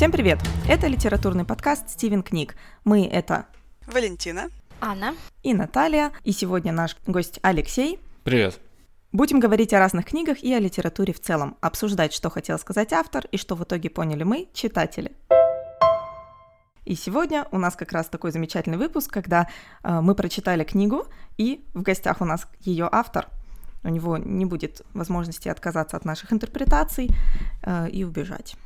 Всем привет! Это литературный подкаст «Стивен книг». Мы — это Валентина, Анна и Наталья, и сегодня наш гость Алексей. Привет. Будем говорить о разных книгах и о литературе в целом, обсуждать, что хотел сказать автор и что в итоге поняли мы, читатели. И сегодня у нас как раз такой замечательный выпуск, когда э, мы прочитали книгу, и в гостях у нас ее автор. У него не будет возможности отказаться от наших интерпретаций э, и убежать.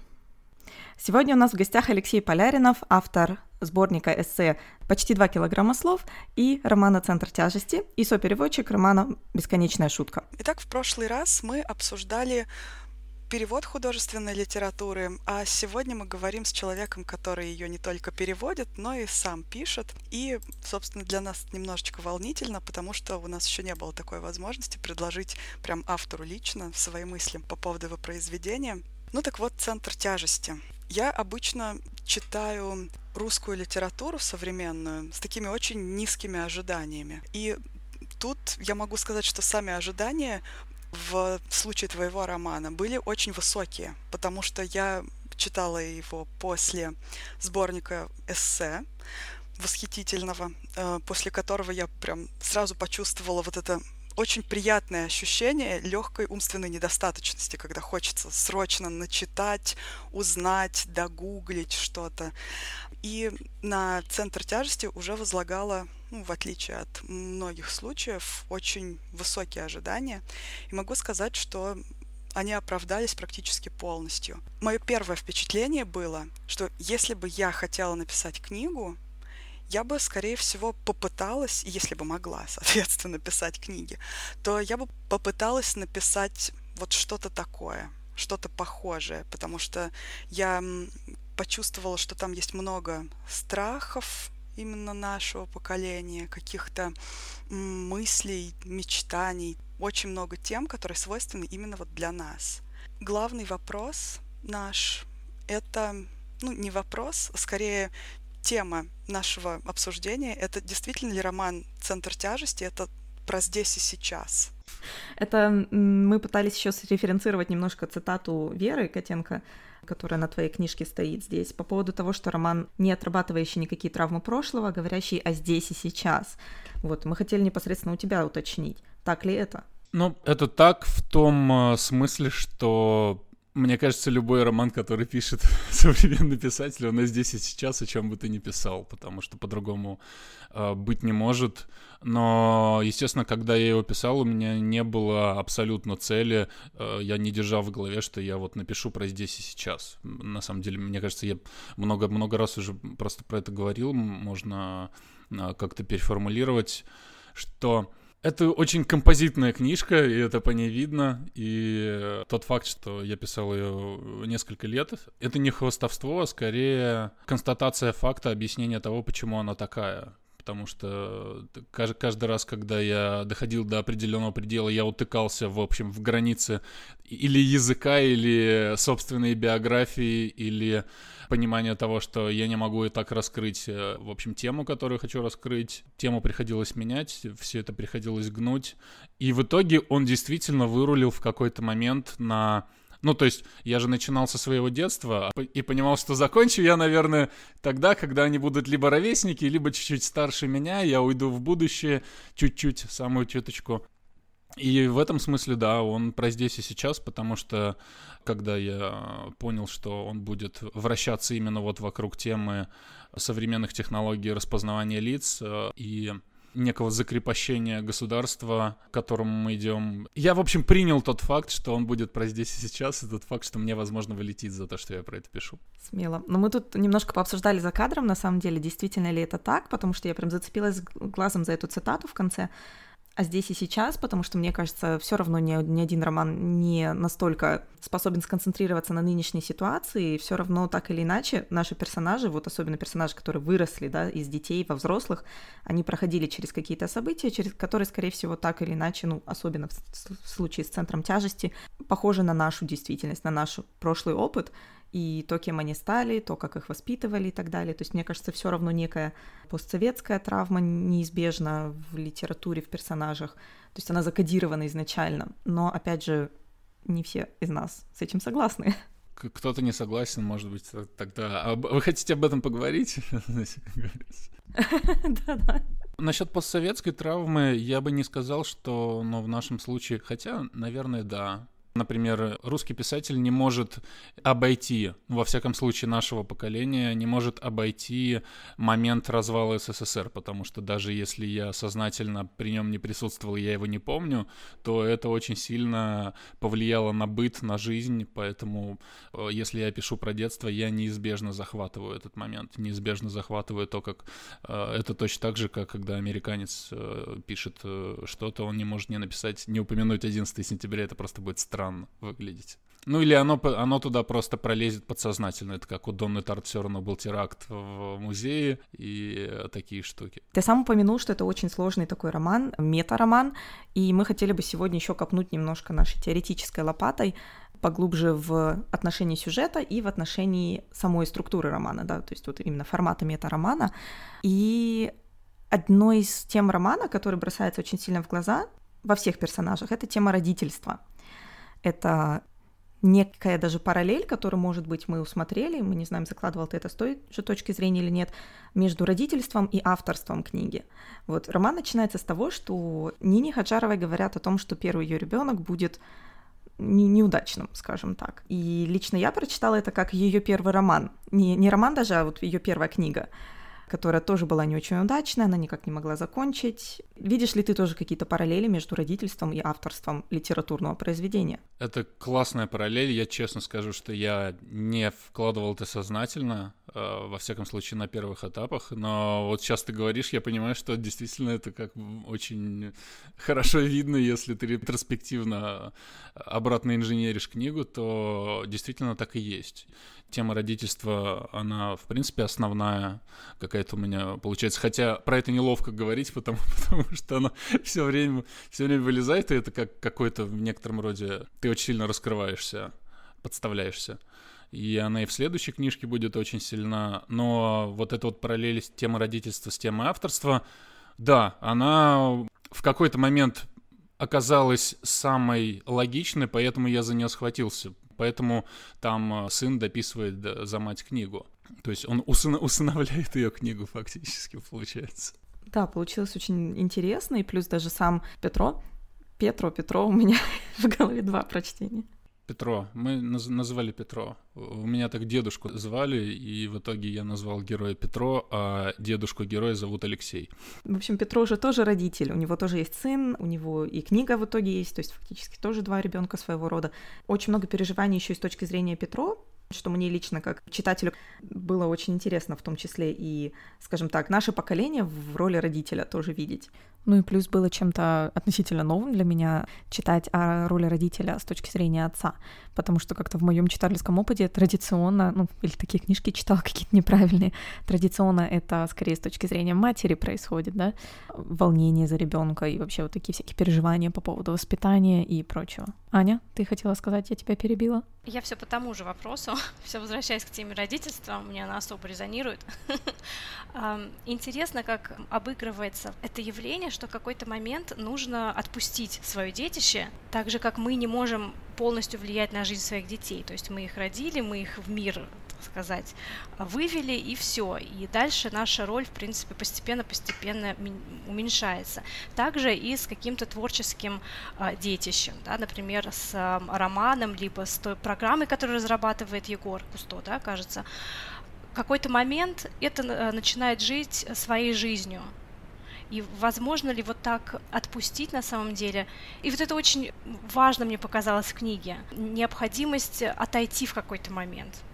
Сегодня у нас в гостях Алексей Поляринов, автор сборника эссе «Почти два килограмма слов» и романа «Центр тяжести» и сопереводчик романа «Бесконечная шутка». Итак, в прошлый раз мы обсуждали перевод художественной литературы, а сегодня мы говорим с человеком, который ее не только переводит, но и сам пишет. И, собственно, для нас немножечко волнительно, потому что у нас еще не было такой возможности предложить прям автору лично свои мысли по поводу его произведения. Ну так вот, центр тяжести. Я обычно читаю русскую литературу современную с такими очень низкими ожиданиями. И тут я могу сказать, что сами ожидания в случае твоего романа были очень высокие, потому что я читала его после сборника эссе восхитительного, э, после которого я прям сразу почувствовала вот это очень приятное ощущение легкой умственной недостаточности, когда хочется срочно начитать, узнать, догуглить что-то. И на центр тяжести уже возлагала, ну, в отличие от многих случаев, очень высокие ожидания. И могу сказать, что они оправдались практически полностью. Мое первое впечатление было, что если бы я хотела написать книгу, я бы, скорее всего, попыталась, если бы могла, соответственно, писать книги, то я бы попыталась написать вот что-то такое, что-то похожее, потому что я почувствовала, что там есть много страхов именно нашего поколения, каких-то мыслей, мечтаний, очень много тем, которые свойственны именно вот для нас. Главный вопрос наш — это ну, не вопрос, а скорее тема нашего обсуждения — это действительно ли роман «Центр тяжести» — это про здесь и сейчас? Это мы пытались еще среференцировать немножко цитату Веры Котенко, которая на твоей книжке стоит здесь, по поводу того, что роман, не отрабатывающий никакие травмы прошлого, а говорящий о здесь и сейчас. Вот, мы хотели непосредственно у тебя уточнить, так ли это? Ну, это так в том э, смысле, что мне кажется, любой роман, который пишет современный писатель, он и здесь и сейчас, о чем бы ты ни писал, потому что по-другому э, быть не может. Но, естественно, когда я его писал, у меня не было абсолютно цели, э, я не держал в голове, что я вот напишу про здесь и сейчас. На самом деле, мне кажется, я много-много раз уже просто про это говорил, можно э, как-то переформулировать, что это очень композитная книжка, и это по ней видно. И тот факт, что я писал ее несколько лет, это не хвостовство, а скорее констатация факта, объяснение того, почему она такая потому что каждый, каждый раз, когда я доходил до определенного предела, я утыкался, в общем, в границы или языка, или собственной биографии, или понимания того, что я не могу и так раскрыть, э, в общем, тему, которую хочу раскрыть. Тему приходилось менять, все это приходилось гнуть. И в итоге он действительно вырулил в какой-то момент на ну, то есть я же начинал со своего детства и понимал, что закончу я, наверное, тогда, когда они будут либо ровесники, либо чуть-чуть старше меня, я уйду в будущее чуть-чуть, самую чуточку. И в этом смысле, да, он про здесь и сейчас, потому что когда я понял, что он будет вращаться именно вот вокруг темы современных технологий распознавания лиц э, и некого закрепощения государства, к которому мы идем. Я, в общем, принял тот факт, что он будет про здесь и сейчас, и тот факт, что мне, возможно, вылетит за то, что я про это пишу. Смело. Но мы тут немножко пообсуждали за кадром, на самом деле, действительно ли это так, потому что я прям зацепилась глазом за эту цитату в конце а здесь и сейчас, потому что, мне кажется, все равно ни, ни один роман не настолько способен сконцентрироваться на нынешней ситуации, и все равно так или иначе наши персонажи, вот особенно персонажи, которые выросли, да, из детей во взрослых, они проходили через какие-то события, через которые, скорее всего, так или иначе, ну, особенно в, в случае с центром тяжести, похожи на нашу действительность, на наш прошлый опыт, и то, кем они стали, то, как их воспитывали и так далее. То есть, мне кажется, все равно некая постсоветская травма неизбежна в литературе, в персонажах. То есть она закодирована изначально. Но, опять же, не все из нас с этим согласны. кто-то не согласен, может быть, тогда... А вы хотите об этом поговорить? Да-да. Насчет постсоветской травмы я бы не сказал, что, ну, в нашем случае, хотя, наверное, да. Например, русский писатель не может обойти, во всяком случае нашего поколения, не может обойти момент развала СССР, потому что даже если я сознательно при нем не присутствовал, я его не помню, то это очень сильно повлияло на быт, на жизнь, поэтому э, если я пишу про детство, я неизбежно захватываю этот момент, неизбежно захватываю то, как э, это точно так же, как когда американец э, пишет что-то, он не может не написать, не упомянуть 11 сентября, это просто будет странно странно выглядеть. Ну или оно, оно туда просто пролезет подсознательно. Это как у Донны Тарт все равно был теракт в музее и такие штуки. Ты сам упомянул, что это очень сложный такой роман, мета-роман, и мы хотели бы сегодня еще копнуть немножко нашей теоретической лопатой поглубже в отношении сюжета и в отношении самой структуры романа, да, то есть вот именно формата мета-романа. И одной из тем романа, который бросается очень сильно в глаза во всех персонажах, это тема родительства — это некая даже параллель, которую, может быть, мы усмотрели, мы не знаем, закладывал ты это с той же точки зрения или нет, между родительством и авторством книги. Вот роман начинается с того, что Нине Хаджаровой говорят о том, что первый ее ребенок будет не, неудачным, скажем так. И лично я прочитала это как ее первый роман. Не, не роман даже, а вот ее первая книга которая тоже была не очень удачная, она никак не могла закончить. Видишь ли ты тоже какие-то параллели между родительством и авторством литературного произведения? Это классная параллель. Я честно скажу, что я не вкладывал это сознательно, во всяком случае на первых этапах. Но вот сейчас ты говоришь, я понимаю, что действительно это как очень хорошо видно, если ты ретроспективно обратно инженеришь книгу, то действительно так и есть тема родительства, она, в принципе, основная какая-то у меня получается. Хотя про это неловко говорить, потому, потому что она все время, все время вылезает, и это как какой-то в некотором роде... Ты очень сильно раскрываешься, подставляешься. И она и в следующей книжке будет очень сильна. Но вот эта вот параллель тема родительства с темой авторства, да, она в какой-то момент оказалась самой логичной, поэтому я за нее схватился. Поэтому там э, сын дописывает за мать книгу. То есть он усына- усыновляет ее книгу фактически, получается. Да, получилось очень интересно, и плюс даже сам Петро, Петро, Петро, у меня в голове два прочтения. Петро. Мы наз- называли Петро. У меня так дедушку звали, и в итоге я назвал героя Петро, а дедушку героя зовут Алексей. В общем, Петро же тоже родитель. У него тоже есть сын, у него и книга в итоге есть, то есть фактически тоже два ребенка своего рода. Очень много переживаний еще и с точки зрения Петро, что мне лично как читателю было очень интересно, в том числе и, скажем так, наше поколение в роли родителя тоже видеть. Ну и плюс было чем-то относительно новым для меня читать о роли родителя с точки зрения отца, потому что как-то в моем читательском опыте традиционно, ну или такие книжки читала какие-то неправильные, традиционно это скорее с точки зрения матери происходит, да, волнение за ребенка и вообще вот такие всякие переживания по поводу воспитания и прочего. Аня, ты хотела сказать, я тебя перебила? Я все по тому же вопросу, все возвращаясь к теме родительства, мне она особо резонирует. Интересно, как обыгрывается это явление, что в какой-то момент нужно отпустить свое детище, так же, как мы не можем полностью влиять на жизнь своих детей. То есть мы их родили, мы их в мир сказать, вывели и все. И дальше наша роль, в принципе, постепенно-постепенно уменьшается. Также и с каким-то творческим э, детищем, да, например, с э, романом, либо с той программой, которую разрабатывает Егор Кусто, да, кажется. В какой-то момент это э, начинает жить своей жизнью. И возможно ли вот так отпустить на самом деле? И вот это очень важно мне показалось в книге. Необходимость отойти в какой-то момент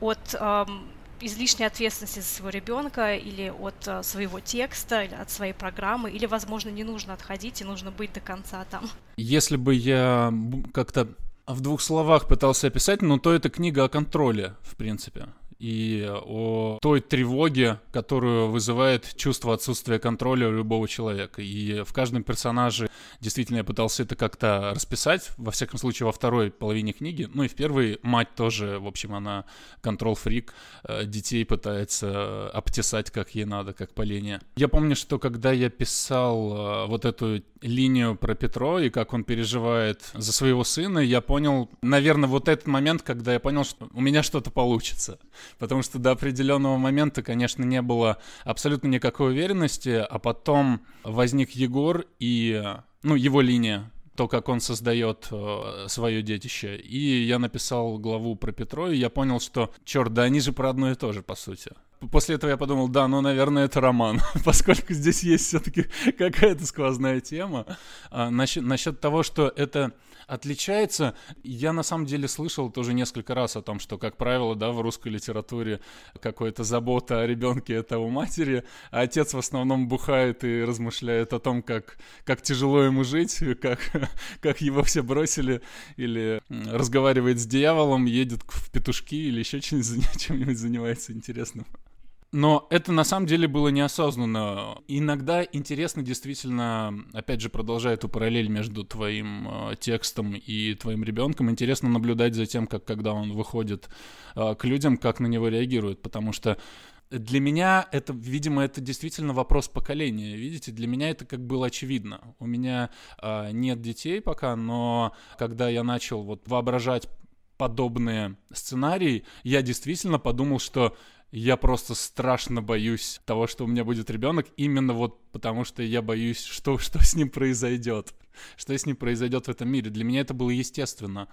от эм, излишней ответственности за своего ребенка или от э, своего текста, или от своей программы, или, возможно, не нужно отходить и нужно быть до конца там. Если бы я как-то в двух словах пытался описать, но то это книга о контроле, в принципе. И о той тревоге, которую вызывает чувство отсутствия контроля у любого человека. И в каждом персонаже действительно я пытался это как-то расписать, во всяком случае во второй половине книги. Ну и в первой мать тоже, в общем, она контрол-фрик, э, детей пытается обтесать как ей надо, как поленье. Я помню, что когда я писал э, вот эту линию про Петро и как он переживает за своего сына, я понял, наверное, вот этот момент, когда я понял, что у меня что-то получится. Потому что до определенного момента, конечно, не было абсолютно никакой уверенности, а потом возник Егор и, ну, его линия, то, как он создает э, свое детище. И я написал главу про Петро, и я понял, что, черт, да они же про одно и то же, по сути. После этого я подумал, да, ну, наверное, это роман, поскольку здесь есть все-таки какая-то сквозная тема. А, насчет, насчет того, что это отличается, я на самом деле слышал тоже несколько раз о том, что, как правило, да, в русской литературе какая-то забота о ребенке это у матери, а отец в основном бухает и размышляет о том, как, как тяжело ему жить, как, как его все бросили, или разговаривает с дьяволом, едет в петушки или еще чем-нибудь занимается интересным. Но это на самом деле было неосознанно. Иногда интересно действительно, опять же, продолжая эту параллель между твоим э, текстом и твоим ребенком, интересно наблюдать за тем, как когда он выходит э, к людям, как на него реагируют, потому что для меня это, видимо, это действительно вопрос поколения. Видите, для меня это как было очевидно. У меня э, нет детей пока, но когда я начал вот воображать подобные сценарии, я действительно подумал, что я просто страшно боюсь того, что у меня будет ребенок, именно вот потому что я боюсь, что, что с ним произойдет. Что с ним произойдет в этом мире. Для меня это было естественно.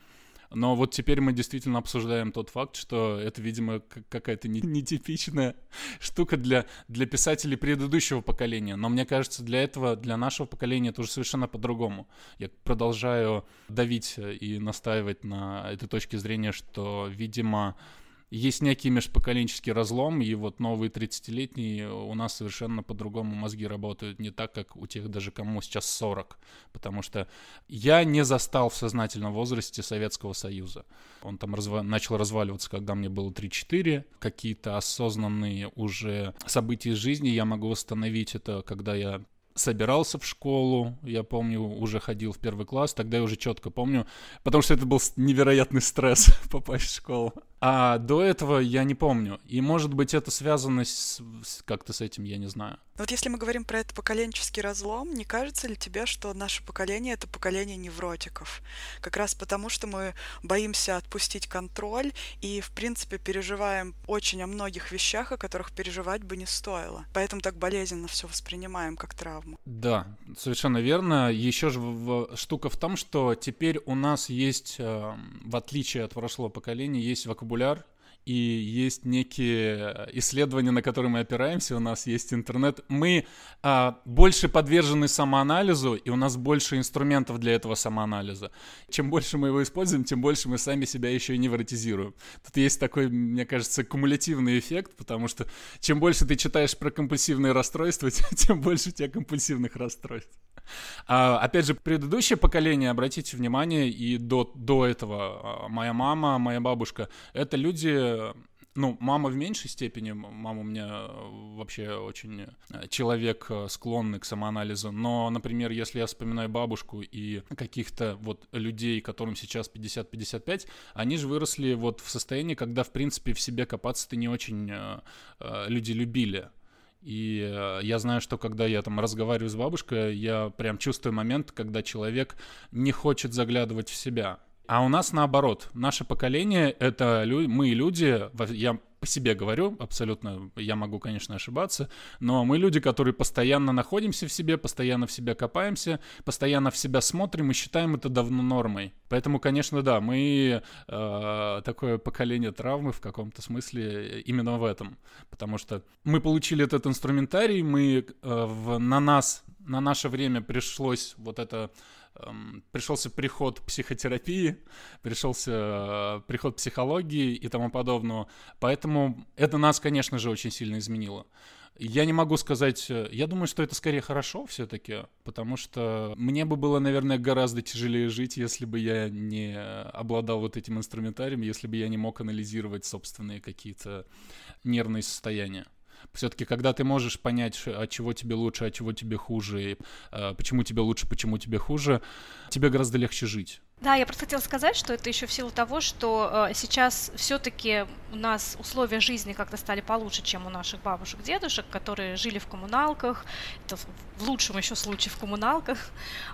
Но вот теперь мы действительно обсуждаем тот факт, что это, видимо, какая-то нетипичная штука для, для писателей предыдущего поколения. Но мне кажется, для этого, для нашего поколения это уже совершенно по-другому. Я продолжаю давить и настаивать на этой точке зрения, что, видимо, есть некий межпоколенческий разлом, и вот новые 30-летние у нас совершенно по-другому мозги работают, не так, как у тех даже, кому сейчас 40. Потому что я не застал в сознательном возрасте Советского Союза. Он там разва- начал разваливаться, когда мне было 3-4. Какие-то осознанные уже события из жизни я могу восстановить это, когда я собирался в школу, я помню, уже ходил в первый класс, тогда я уже четко помню, потому что это был невероятный стресс попасть в школу. А до этого я не помню. И может быть это связано с, как-то с этим, я не знаю. Вот если мы говорим про этот поколенческий разлом, не кажется ли тебе, что наше поколение это поколение невротиков? Как раз потому, что мы боимся отпустить контроль и, в принципе, переживаем очень о многих вещах, о которых переживать бы не стоило. Поэтому так болезненно все воспринимаем как травму. Да, совершенно верно. Еще же в, в, штука в том, что теперь у нас есть, э, в отличие от прошлого поколения, есть вокабуляр вокабуляр, и есть некие исследования, на которые мы опираемся, у нас есть интернет. Мы а, больше подвержены самоанализу, и у нас больше инструментов для этого самоанализа. Чем больше мы его используем, тем больше мы сами себя еще и невротизируем. Тут есть такой, мне кажется, кумулятивный эффект, потому что чем больше ты читаешь про компульсивные расстройства, тем больше у тебя компульсивных расстройств. А, опять же, предыдущее поколение, обратите внимание, и до, до этого а, моя мама, моя бабушка, это люди, ну, мама в меньшей степени, мама у меня вообще очень э, человек э, склонный к самоанализу, но, например, если я вспоминаю бабушку и каких-то вот людей, которым сейчас 50-55, они же выросли вот в состоянии, когда, в принципе, в себе копаться-то не очень э, люди любили. И э, я знаю, что когда я там разговариваю с бабушкой, я прям чувствую момент, когда человек не хочет заглядывать в себя. А у нас наоборот. Наше поколение — это лю- мы люди, я по себе говорю, абсолютно, я могу, конечно, ошибаться, но мы люди, которые постоянно находимся в себе, постоянно в себя копаемся, постоянно в себя смотрим и считаем это давно нормой. Поэтому, конечно, да, мы э, такое поколение травмы в каком-то смысле именно в этом, потому что мы получили этот инструментарий, мы э, в, на нас, на наше время пришлось вот это эм, пришелся приход психотерапии, пришелся э, приход психологии и тому подобного. Поэтому это нас, конечно же, очень сильно изменило. Я не могу сказать, э, я думаю, что это скорее хорошо все-таки, потому что мне бы было, наверное, гораздо тяжелее жить, если бы я не обладал вот этим инструментарием, если бы я не мог анализировать собственные какие-то нервные состояния. Все-таки, когда ты можешь понять, от чего тебе лучше, от чего тебе хуже, и, э, почему тебе лучше, почему тебе хуже, тебе гораздо легче жить. Да, я просто хотела сказать, что это еще в силу того, что э, сейчас все-таки у нас условия жизни как-то стали получше, чем у наших бабушек, дедушек, которые жили в коммуналках, это в лучшем еще случае в коммуналках,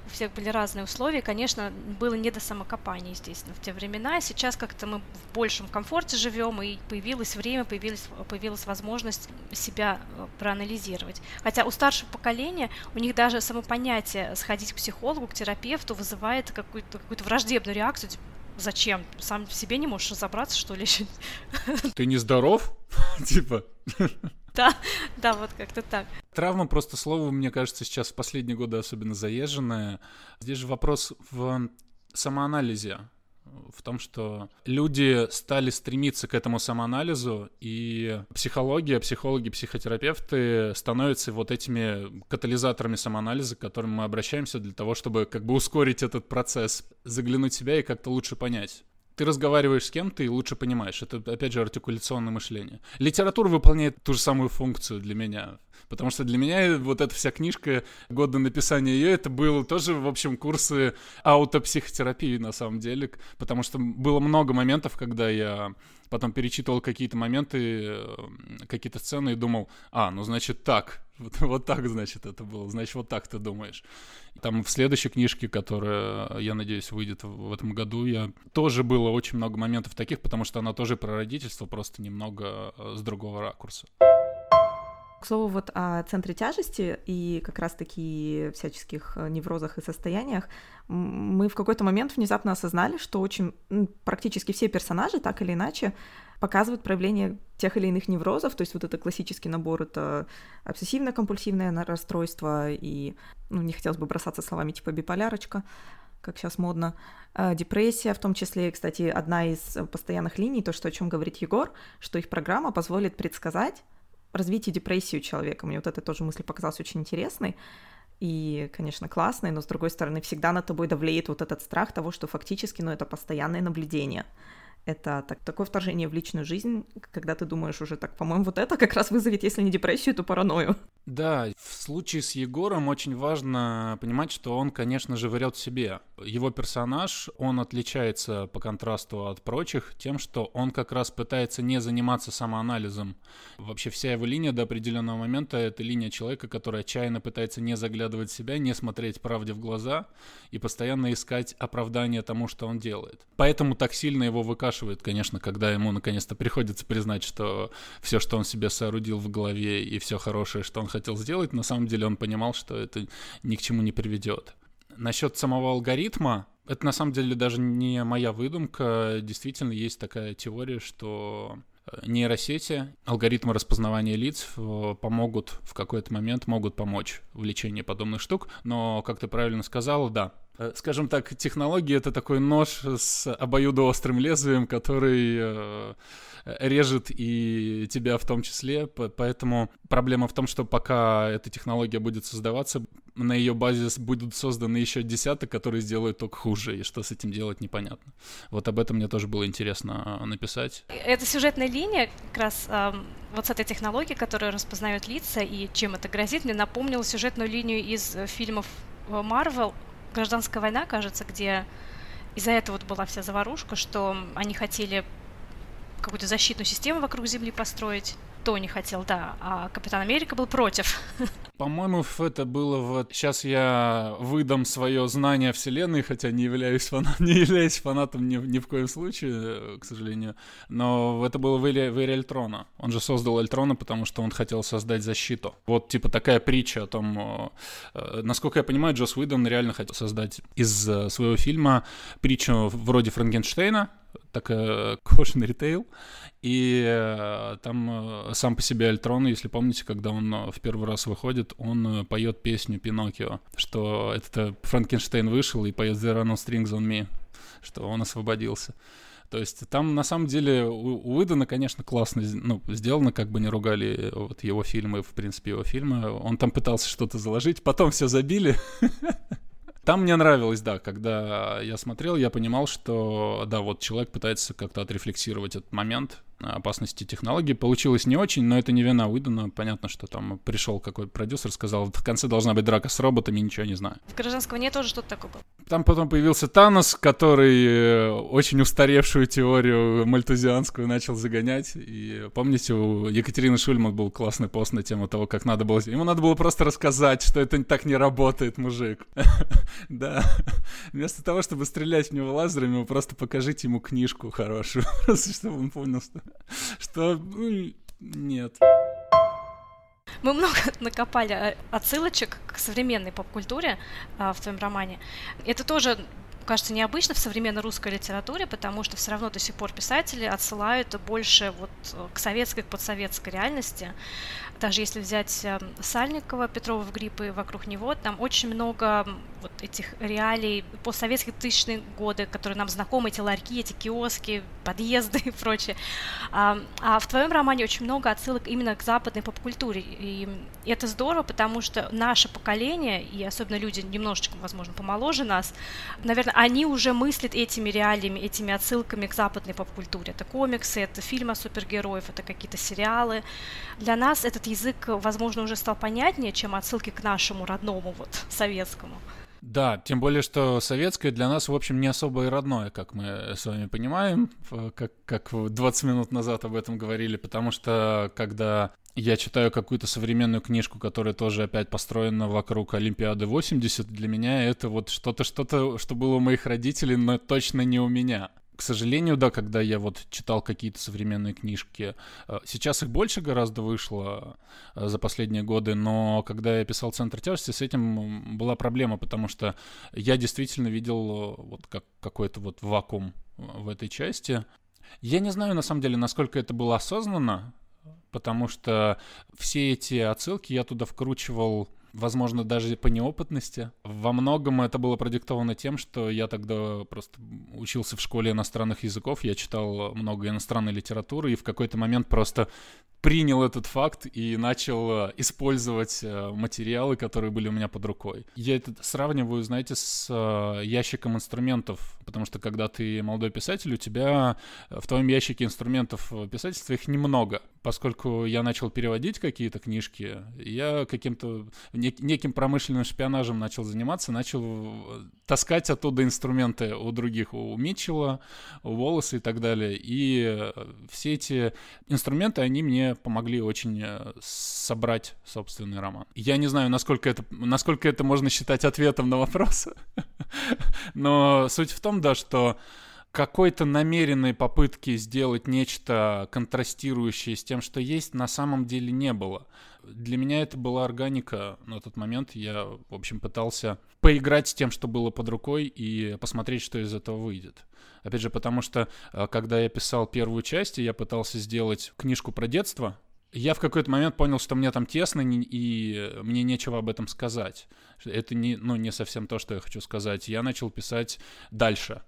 у всех были разные условия, конечно, было не до самокопания, естественно, в те времена, сейчас как-то мы в большем комфорте живем, и появилось время, появилась, появилась возможность себя э, проанализировать. Хотя у старшего поколения, у них даже само понятие сходить к психологу, к терапевту вызывает какую-то какую враждебную реакцию, типа, зачем? Сам в себе не можешь разобраться, что ли? Ты не здоров? Типа. Да, да, вот как-то так. Травма просто слово, мне кажется, сейчас в последние годы особенно заезженное. Здесь же вопрос в самоанализе в том, что люди стали стремиться к этому самоанализу, и психология, психологи, психотерапевты становятся вот этими катализаторами самоанализа, к которым мы обращаемся для того, чтобы как бы ускорить этот процесс, заглянуть в себя и как-то лучше понять ты разговариваешь с кем-то и лучше понимаешь. Это, опять же, артикуляционное мышление. Литература выполняет ту же самую функцию для меня. Потому что для меня вот эта вся книжка, годы написания ее, это было тоже, в общем, курсы аутопсихотерапии на самом деле. Потому что было много моментов, когда я потом перечитывал какие-то моменты, э, какие-то сцены и думал, а, ну значит так, вот, вот так, значит, это было, значит, вот так ты думаешь. Там в следующей книжке, которая, я надеюсь, выйдет в этом году, я тоже было очень много моментов таких, потому что она тоже про родительство, просто немного э, с другого ракурса. Слову, вот о центре тяжести и как раз-таки всяческих э, неврозах и состояниях, мы в какой-то момент внезапно осознали, что очень практически все персонажи так или иначе показывают проявление тех или иных неврозов, то есть вот это классический набор, это обсессивно-компульсивное расстройство и, ну, не хотелось бы бросаться словами типа биполярочка, как сейчас модно, э, депрессия, в том числе, кстати, одна из постоянных линий, то, что о чем говорит Егор, что их программа позволит предсказать, развитие депрессии у человека. Мне вот эта тоже мысль показалась очень интересной и, конечно, классной, но, с другой стороны, всегда над тобой давлеет вот этот страх того, что фактически, ну, это постоянное наблюдение это так, такое вторжение в личную жизнь, когда ты думаешь уже так, по-моему, вот это как раз вызовет, если не депрессию, то паранойю. Да, в случае с Егором очень важно понимать, что он, конечно же, врет себе. Его персонаж, он отличается по контрасту от прочих тем, что он как раз пытается не заниматься самоанализом. Вообще вся его линия до определенного момента — это линия человека, который отчаянно пытается не заглядывать в себя, не смотреть правде в глаза и постоянно искать оправдание тому, что он делает. Поэтому так сильно его выкашивает спрашивает, конечно, когда ему наконец-то приходится признать, что все, что он себе соорудил в голове и все хорошее, что он хотел сделать, на самом деле он понимал, что это ни к чему не приведет. Насчет самого алгоритма, это на самом деле даже не моя выдумка. Действительно есть такая теория, что э, нейросети, алгоритмы распознавания лиц э, помогут в какой-то момент, могут помочь в лечении подобных штук. Но, как ты правильно сказала, да, скажем так, технологии — это такой нож с обоюдоострым лезвием, который э, режет и тебя в том числе. Поэтому проблема в том, что пока эта технология будет создаваться, на ее базе будут созданы еще десяток, которые сделают только хуже, и что с этим делать непонятно. Вот об этом мне тоже было интересно э, написать. Эта сюжетная линия, как раз э, вот с этой технологией, которая распознает лица и чем это грозит, мне напомнила сюжетную линию из фильмов Marvel гражданская война, кажется, где из-за этого вот была вся заварушка, что они хотели какую-то защитную систему вокруг Земли построить. Тони хотел, да, а Капитан Америка был против. По-моему, это было вот... Сейчас я выдам свое знание вселенной, хотя не являюсь, фан... не являюсь фанатом ни, ни в коем случае, к сожалению. Но это было в эре, в эре Альтрона. Он же создал Альтрона, потому что он хотел создать защиту. Вот типа такая притча о том... Э, насколько я понимаю, Джос Уидон реально хотел создать из э, своего фильма притчу вроде Франкенштейна, такая кошный ритейл, и э, там э, сам по себе Альтрон, если помните, когда он э, в первый раз выходит, он э, поет песню Пиноккио, что это Франкенштейн вышел и поет There are no strings on me, что он освободился. То есть там на самом деле у, у Уидона, конечно, классно ну, сделано, как бы не ругали вот его фильмы, в принципе, его фильмы. Он там пытался что-то заложить, потом все забили. Там мне нравилось, да, когда я смотрел, я понимал, что, да, вот человек пытается как-то отрефлексировать этот момент, опасности технологий. Получилось не очень, но это не вина Уидона. Понятно, что там пришел какой-то продюсер, сказал, в конце должна быть драка с роботами, ничего не знаю. В «Гражданской войне» тоже что-то такое было. Там потом появился Танос, который э, очень устаревшую теорию мальтузианскую начал загонять. И помните, у Екатерины Шульман был классный пост на тему того, как надо было... Ему надо было просто рассказать, что это так не работает, мужик. Да. Вместо того, чтобы стрелять в него лазерами, вы просто покажите ему книжку хорошую, просто чтобы он понял, что что ну, нет. Мы много накопали э, отсылочек к современной поп-культуре а, в твоем романе. Это тоже кажется необычно в современной русской литературе, потому что все равно до сих пор писатели отсылают больше вот э, к советской, к подсоветской реальности. Даже если взять эм, Сальникова, Петрова в гриппы вокруг него, там очень много вот этих реалий постсоветских тысячные годы, которые нам знакомы, эти ларьки, эти киоски, подъезды и прочее. А, а в твоем романе очень много отсылок именно к западной поп-культуре. И это здорово, потому что наше поколение, и особенно люди немножечко, возможно, помоложе нас, наверное, они уже мыслят этими реалиями, этими отсылками к западной поп-культуре. Это комиксы, это фильмы о супергероев, это какие-то сериалы. Для нас этот язык, возможно, уже стал понятнее, чем отсылки к нашему родному, вот, советскому. Да, тем более, что советское для нас, в общем, не особо и родное, как мы с вами понимаем, как, как 20 минут назад об этом говорили, потому что когда я читаю какую-то современную книжку, которая тоже опять построена вокруг Олимпиады 80, для меня это вот что-то, что-то, что было у моих родителей, но точно не у меня к сожалению, да, когда я вот читал какие-то современные книжки, э, сейчас их больше гораздо вышло э, за последние годы, но когда я писал «Центр тяжести», с этим была проблема, потому что я действительно видел э, вот как какой-то вот вакуум в этой части. Я не знаю, на самом деле, насколько это было осознанно, потому что все эти отсылки я туда вкручивал возможно, даже по неопытности. Во многом это было продиктовано тем, что я тогда просто учился в школе иностранных языков, я читал много иностранной литературы, и в какой-то момент просто принял этот факт и начал э, использовать э, материалы, которые были у меня под рукой. Я это сравниваю, знаете, с э, ящиком инструментов, потому что когда ты молодой писатель, у тебя в твоем ящике инструментов писательства их немного. Поскольку я начал переводить какие-то книжки, я каким-то неким промышленным шпионажем начал заниматься, начал таскать оттуда инструменты у других, у Митчелла, у Волоса и так далее. И все эти инструменты, они мне помогли очень э, собрать собственный роман. Я не знаю, насколько это, насколько это можно считать ответом на вопрос, но суть в том, да, что какой-то намеренной попытки сделать нечто контрастирующее с тем, что есть, на самом деле не было. Для меня это была органика на тот момент. Я, в общем, пытался поиграть с тем, что было под рукой, и посмотреть, что из этого выйдет. Опять же, потому что, э, когда я писал первую часть, я пытался сделать книжку про детство, я в какой-то момент понял, что мне там тесно, и мне нечего об этом сказать. Это не, ну, не совсем то, что я хочу сказать. Я начал писать дальше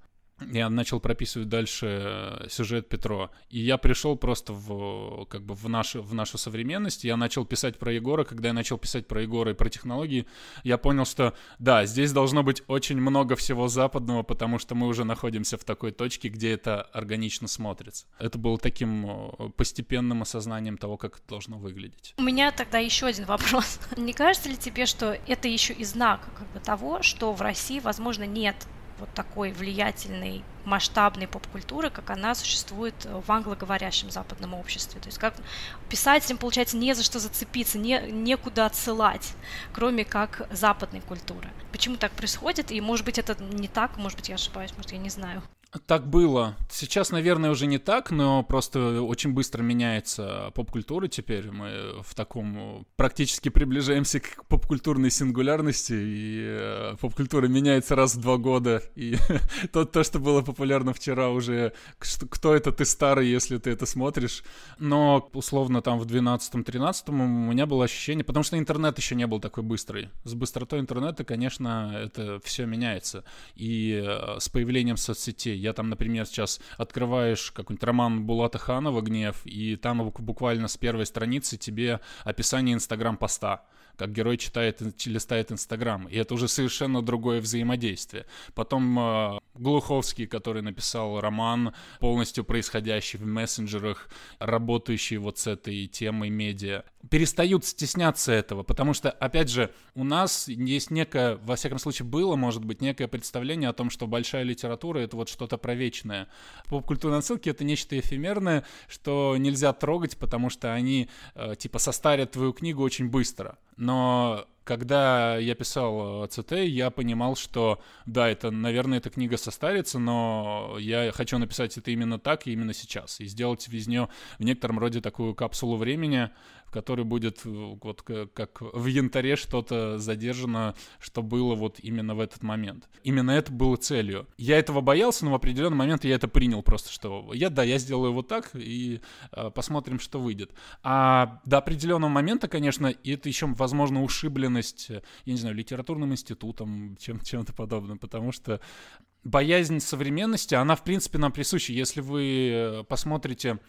я начал прописывать дальше э, сюжет Петро. И я пришел просто в, как бы в, нашу, в нашу современность. Я начал писать про Егора. Когда я начал писать про Егора и про технологии, я понял, что да, здесь должно быть очень много всего западного, потому что мы уже находимся в такой точке, где это органично смотрится. Это было таким э, постепенным осознанием того, как это должно выглядеть. У меня тогда еще один вопрос. Не кажется ли тебе, что это еще и знак как бы, того, что в России, возможно, нет вот такой влиятельной масштабной поп-культуры, как она существует в англоговорящем западном обществе. То есть как писателям, получается, не за что зацепиться, не, некуда отсылать, кроме как западной культуры. Почему так происходит? И, может быть, это не так, может быть, я ошибаюсь, может, я не знаю. Так было. Сейчас, наверное, уже не так, но просто очень быстро меняется поп-культура теперь. Мы в таком практически приближаемся к поп-культурной сингулярности, и э, поп-культура меняется раз в два года. И то, то, что было популярно вчера, уже кто это ты старый, если ты это смотришь. Но условно там в 12-13 у меня было ощущение, потому что интернет еще не был такой быстрый. С быстротой интернета, конечно, это все меняется. И э, с появлением соцсетей Я там, например, сейчас открываешь какой-нибудь роман Булата Ханова «Гнев», и там буквально с первой страницы тебе описание инстаграм-поста как герой читает, листает Инстаграм. И это уже совершенно другое взаимодействие. Потом э, Глуховский, который написал роман, полностью происходящий в мессенджерах, работающий вот с этой темой медиа, перестают стесняться этого, потому что, опять же, у нас есть некое, во всяком случае, было, может быть, некое представление о том, что большая литература — это вот что-то провечное. Поп-культурные отсылки — это нечто эфемерное, что нельзя трогать, потому что они, э, типа, состарят твою книгу очень быстро. Но когда я писал ЦТ, я понимал, что да, это, наверное, эта книга состарится, но я хочу написать это именно так и именно сейчас. И сделать из нее в некотором роде такую капсулу времени, в которой будет э, вот как в янтаре что-то задержано, что было вот именно в этот момент. Именно это было целью. Я этого боялся, но в определенный момент я это принял просто, что я, да, я сделаю вот так и э, посмотрим, что выйдет. А до определенного момента, конечно, это еще, возможно, ушибленность, я не знаю, литературным институтом, чем, чем-то подобным, потому что боязнь современности, она, в принципе, нам присуща. Если вы э, посмотрите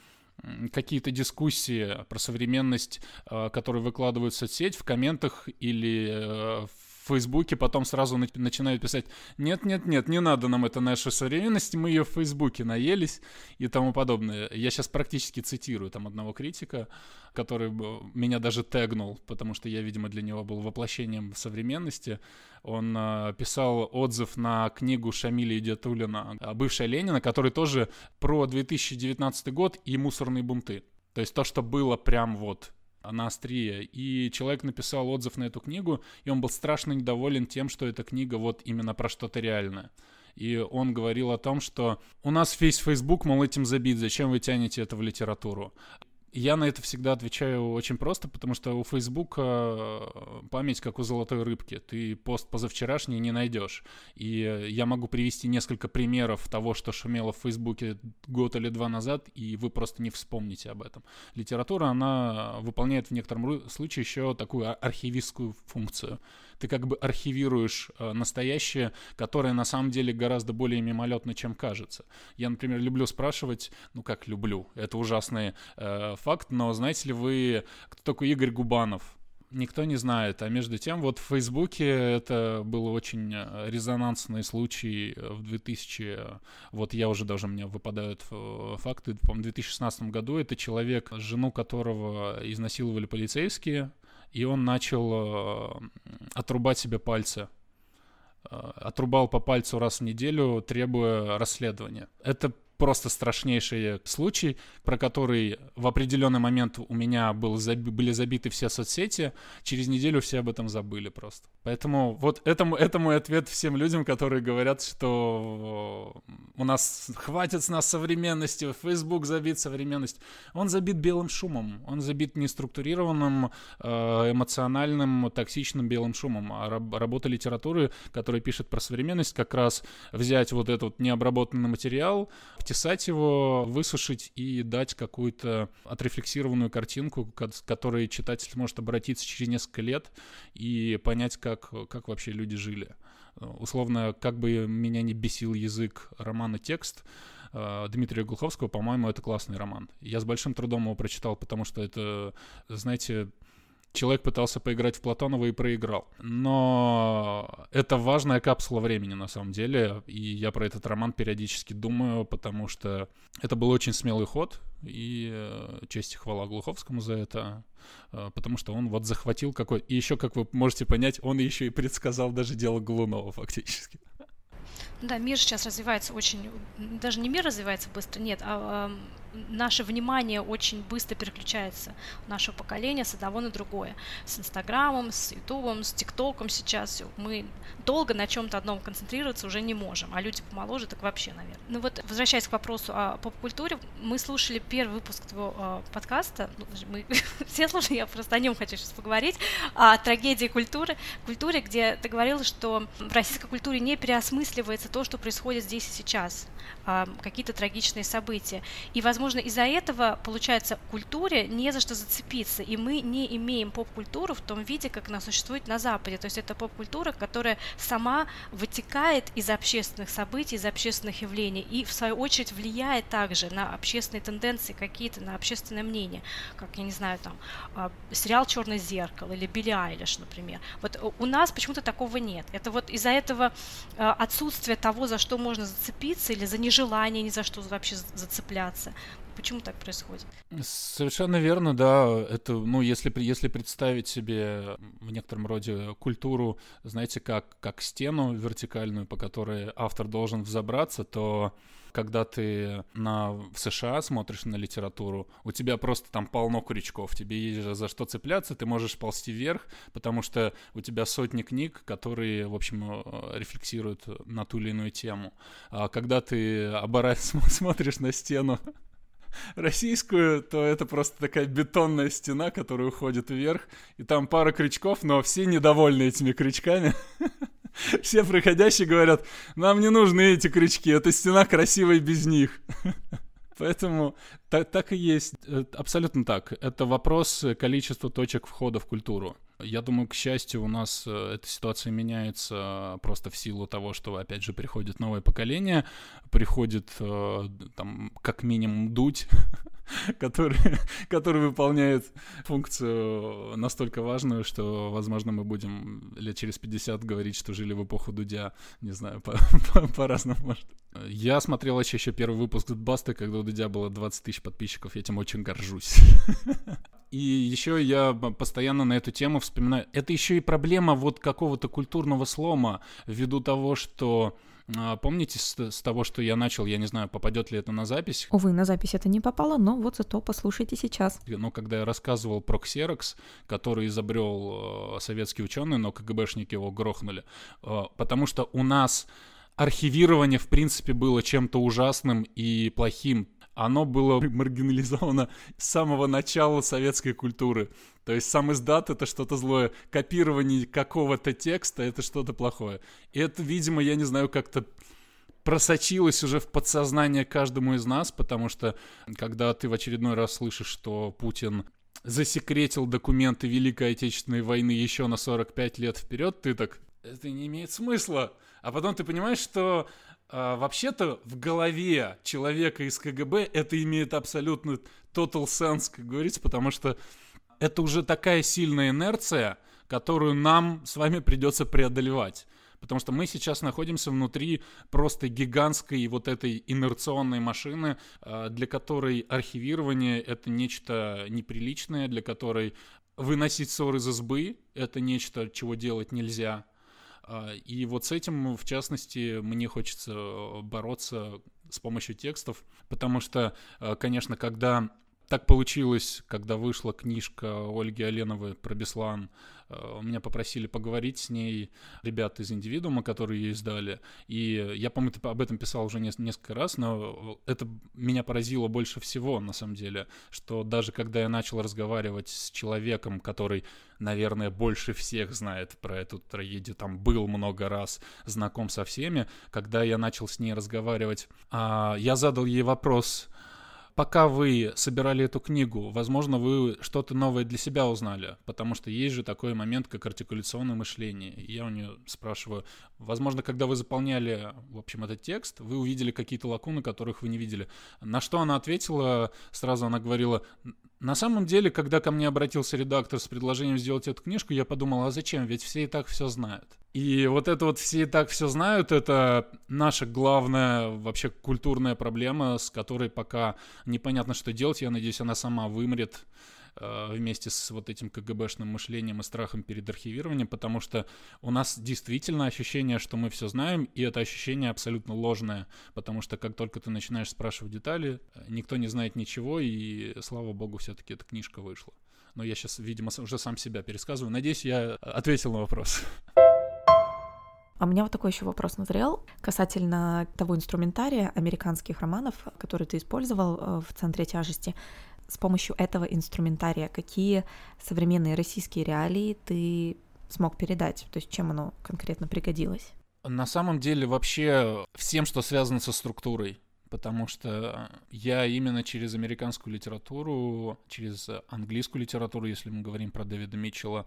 какие-то дискуссии про современность, э, которые выкладывают в соцсеть, в комментах или э, в Фейсбуке, потом сразу начинают писать «нет-нет-нет, не надо нам это наша современность, мы ее в Фейсбуке наелись» и тому подобное. Я сейчас практически цитирую там одного критика, который меня даже тегнул, потому что я, видимо, для него был воплощением современности. Он э, писал отзыв на книгу Шамиля Идиатулина «Бывшая Ленина», который тоже про 2019 год и мусорные бунты. То есть то, что было прям вот на острие. И человек написал отзыв на эту книгу, и он был страшно недоволен тем, что эта книга вот именно про что-то реальное. И он говорил о том, что у нас весь Facebook, мол, этим забит, зачем вы тянете это в литературу? Я на это всегда отвечаю очень просто, потому что у Facebook память как у золотой рыбки. Ты пост позавчерашний не найдешь. И я могу привести несколько примеров того, что шумело в Фейсбуке год или два назад, и вы просто не вспомните об этом. Литература, она выполняет в некотором случае еще такую архивистскую функцию ты как бы архивируешь э, настоящее, которое на самом деле гораздо более мимолетно, чем кажется. Я, например, люблю спрашивать, ну как люблю, это ужасный э, факт, но знаете ли вы, кто такой Игорь Губанов? никто не знает. А между тем, вот в Фейсбуке это был очень э, резонансный случай в 2000... Вот я уже даже, мне выпадают э, факты. В 2016 году это человек, жену которого изнасиловали полицейские, и он начал э, отрубать себе пальцы. Э, отрубал по пальцу раз в неделю, требуя расследования. Это просто страшнейший случай, про который в определенный момент у меня был, были забиты все соцсети, через неделю все об этом забыли просто. Поэтому вот это, это мой ответ всем людям, которые говорят, что у нас хватит с нас современности, Facebook забит современность. Он забит белым шумом, он забит неструктурированным, э, эмоциональным, токсичным белым шумом. А работа литературы, которая пишет про современность, как раз взять вот этот необработанный материал, обтесать его, высушить и дать какую-то отрефлексированную картинку, к которой читатель может обратиться через несколько лет и понять, как, как вообще люди жили. Условно, как бы меня не бесил язык романа «Текст», э, Дмитрия Глуховского, по-моему, это классный роман. Я с большим трудом его прочитал, потому что это, знаете, человек пытался поиграть в Платонова и проиграл. Но это важная капсула времени на самом деле, и я про этот роман периодически думаю, потому что это был очень смелый ход, и э, честь и хвала Глуховскому за это, э, потому что он вот захватил какой... И еще, как вы можете понять, он еще и предсказал даже дело Глунова фактически. Да, мир сейчас развивается очень, даже не мир развивается быстро, нет, а, а наше внимание очень быстро переключается у нашего поколения с одного на другое. С Инстаграмом, с Ютубом, с ТикТоком сейчас. Мы долго на чем-то одном концентрироваться уже не можем, а люди помоложе так вообще, наверное. Ну вот, возвращаясь к вопросу о поп-культуре, мы слушали первый выпуск твоего э, подкаста, ну, мы все слушали, я просто о нем хочу сейчас поговорить, о трагедии культуры, культуре, где ты говорила, что в российской культуре не переосмысливается то, что происходит здесь и сейчас, э, какие-то трагичные события. И, возможно, возможно, из-за этого, получается, культуре не за что зацепиться, и мы не имеем поп-культуру в том виде, как она существует на Западе. То есть это поп-культура, которая сама вытекает из общественных событий, из общественных явлений, и в свою очередь влияет также на общественные тенденции какие-то, на общественное мнение, как, я не знаю, там, а, сериал «Черное зеркало» или «Билли Айлиш», например. Вот у нас почему-то такого нет. Это вот из-за этого а, отсутствия того, за что можно зацепиться, или за нежелание ни за что вообще зацепляться. Почему так происходит? Совершенно верно, да. Это, ну, если, если представить себе в некотором роде культуру, знаете, как, как стену вертикальную, по которой автор должен взобраться, то когда ты на, в США смотришь на литературу, у тебя просто там полно крючков, тебе есть за что цепляться, ты можешь ползти вверх, потому что у тебя сотни книг, которые, в общем, э, рефлексируют на ту или иную тему. А когда ты оборот смотришь на стену российскую, то это просто такая бетонная стена, которая уходит вверх, и там пара крючков, но все недовольны этими крючками. Все проходящие говорят, нам не нужны эти крючки, эта стена красивая без них. Поэтому так, так и есть, э, абсолютно так. Это вопрос количества точек входа в культуру. Я думаю, к счастью, у нас э, эта ситуация меняется просто в силу того, что, опять же, приходит новое поколение, приходит э, там как минимум дуть, который, который выполняет функцию настолько важную, что, возможно, мы будем лет через 50 говорить, что жили в эпоху Дудя, не знаю, по, по, по-разному может. Я смотрел еще, еще первый выпуск Дудбаста, когда у Дудя было 20 тысяч подписчиков, я этим очень горжусь. И еще я постоянно на эту тему вспоминаю. Это еще и проблема вот какого-то культурного слома ввиду того, что а, Помните с, с того, что я начал, я не знаю, попадет ли это на запись? Увы, на запись это не попало, но вот зато послушайте сейчас. Но когда я рассказывал про Xerox, который изобрел э, советский ученый, но КГБшники его грохнули, э, потому что у нас архивирование, в принципе, было чем-то ужасным и плохим оно было маргинализовано с самого начала советской культуры. То есть сам издат — это что-то злое, копирование какого-то текста — это что-то плохое. И это, видимо, я не знаю, как-то просочилось уже в подсознание каждому из нас, потому что когда ты в очередной раз слышишь, что Путин засекретил документы Великой Отечественной войны еще на 45 лет вперед, ты так, это не имеет смысла. А потом ты понимаешь, что а, вообще-то в голове человека из КГБ это имеет абсолютно total sense, как говорится, потому что это уже такая сильная инерция, которую нам с вами придется преодолевать. Потому что мы сейчас находимся внутри просто гигантской вот этой инерционной машины, а, для которой архивирование — это нечто неприличное, для которой выносить ссоры из избы — это нечто, чего делать нельзя. А, и вот с этим, в частности, мне хочется э, бороться с помощью текстов, потому что, э, конечно, когда так получилось, когда вышла книжка Ольги Оленовой про Беслан, меня попросили поговорить с ней ребята из индивидуума, которые ее издали. И я, по-моему, об этом писал уже несколько раз, но это меня поразило больше всего, на самом деле, что даже когда я начал разговаривать с человеком, который, наверное, больше всех знает про эту трагедию, там был много раз, знаком со всеми, когда я начал с ней разговаривать, а, я задал ей вопрос, пока вы собирали эту книгу, возможно, вы что-то новое для себя узнали, потому что есть же такой момент, как артикуляционное мышление. И я у нее спрашиваю, возможно, когда вы заполняли, в общем, этот текст, вы увидели какие-то лакуны, которых вы не видели. На что она ответила, сразу она говорила, на самом деле, когда ко мне обратился редактор с предложением сделать эту книжку, я подумал, а зачем? Ведь все и так все знают. И вот это вот все и так все знают, это наша главная вообще культурная проблема, с которой пока непонятно, что делать. Я надеюсь, она сама вымрет вместе с вот этим КГБшным мышлением и страхом перед архивированием, потому что у нас действительно ощущение, что мы все знаем, и это ощущение абсолютно ложное, потому что как только ты начинаешь спрашивать детали, никто не знает ничего, и слава богу, все-таки эта книжка вышла. Но я сейчас, видимо, уже сам себя пересказываю. Надеюсь, я ответил на вопрос. А у меня вот такой еще вопрос назрел касательно того инструментария американских романов, который ты использовал э, в центре тяжести с помощью этого инструментария какие современные российские реалии ты смог передать? То есть чем оно конкретно пригодилось? На самом деле вообще всем, что связано со структурой. потому что я именно через американскую литературу, через английскую литературу, если мы говорим про Дэвида Митчелла,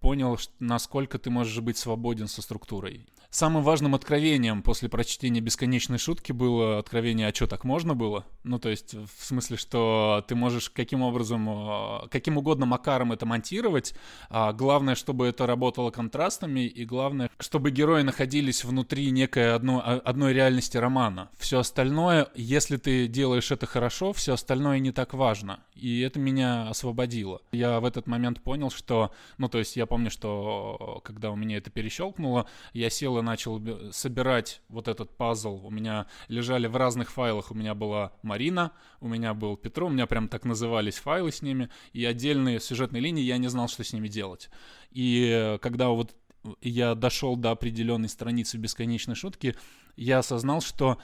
понял, насколько ты можешь быть свободен со структурой. Самым важным откровением после прочтения «Бесконечной шутки» было откровение, а что, так можно было? Ну, то есть, в смысле, что ты можешь каким образом, э, каким угодно макаром это монтировать, а главное, чтобы это работало контрастами, и главное, чтобы герои находились внутри некой одной, одной реальности романа. Все остальное, если ты делаешь это хорошо, все остальное не так важно. И это меня освободило. Я в этот момент понял, что, ну, то есть я помню, что когда у меня это перещелкнуло, я сел начал собирать вот этот пазл. У меня лежали в разных файлах. У меня была Марина, у меня был Петро, у меня прям так назывались файлы с ними, и отдельные сюжетные линии, я не знал, что с ними делать. И когда вот я дошел до определенной страницы бесконечной шутки, я осознал, что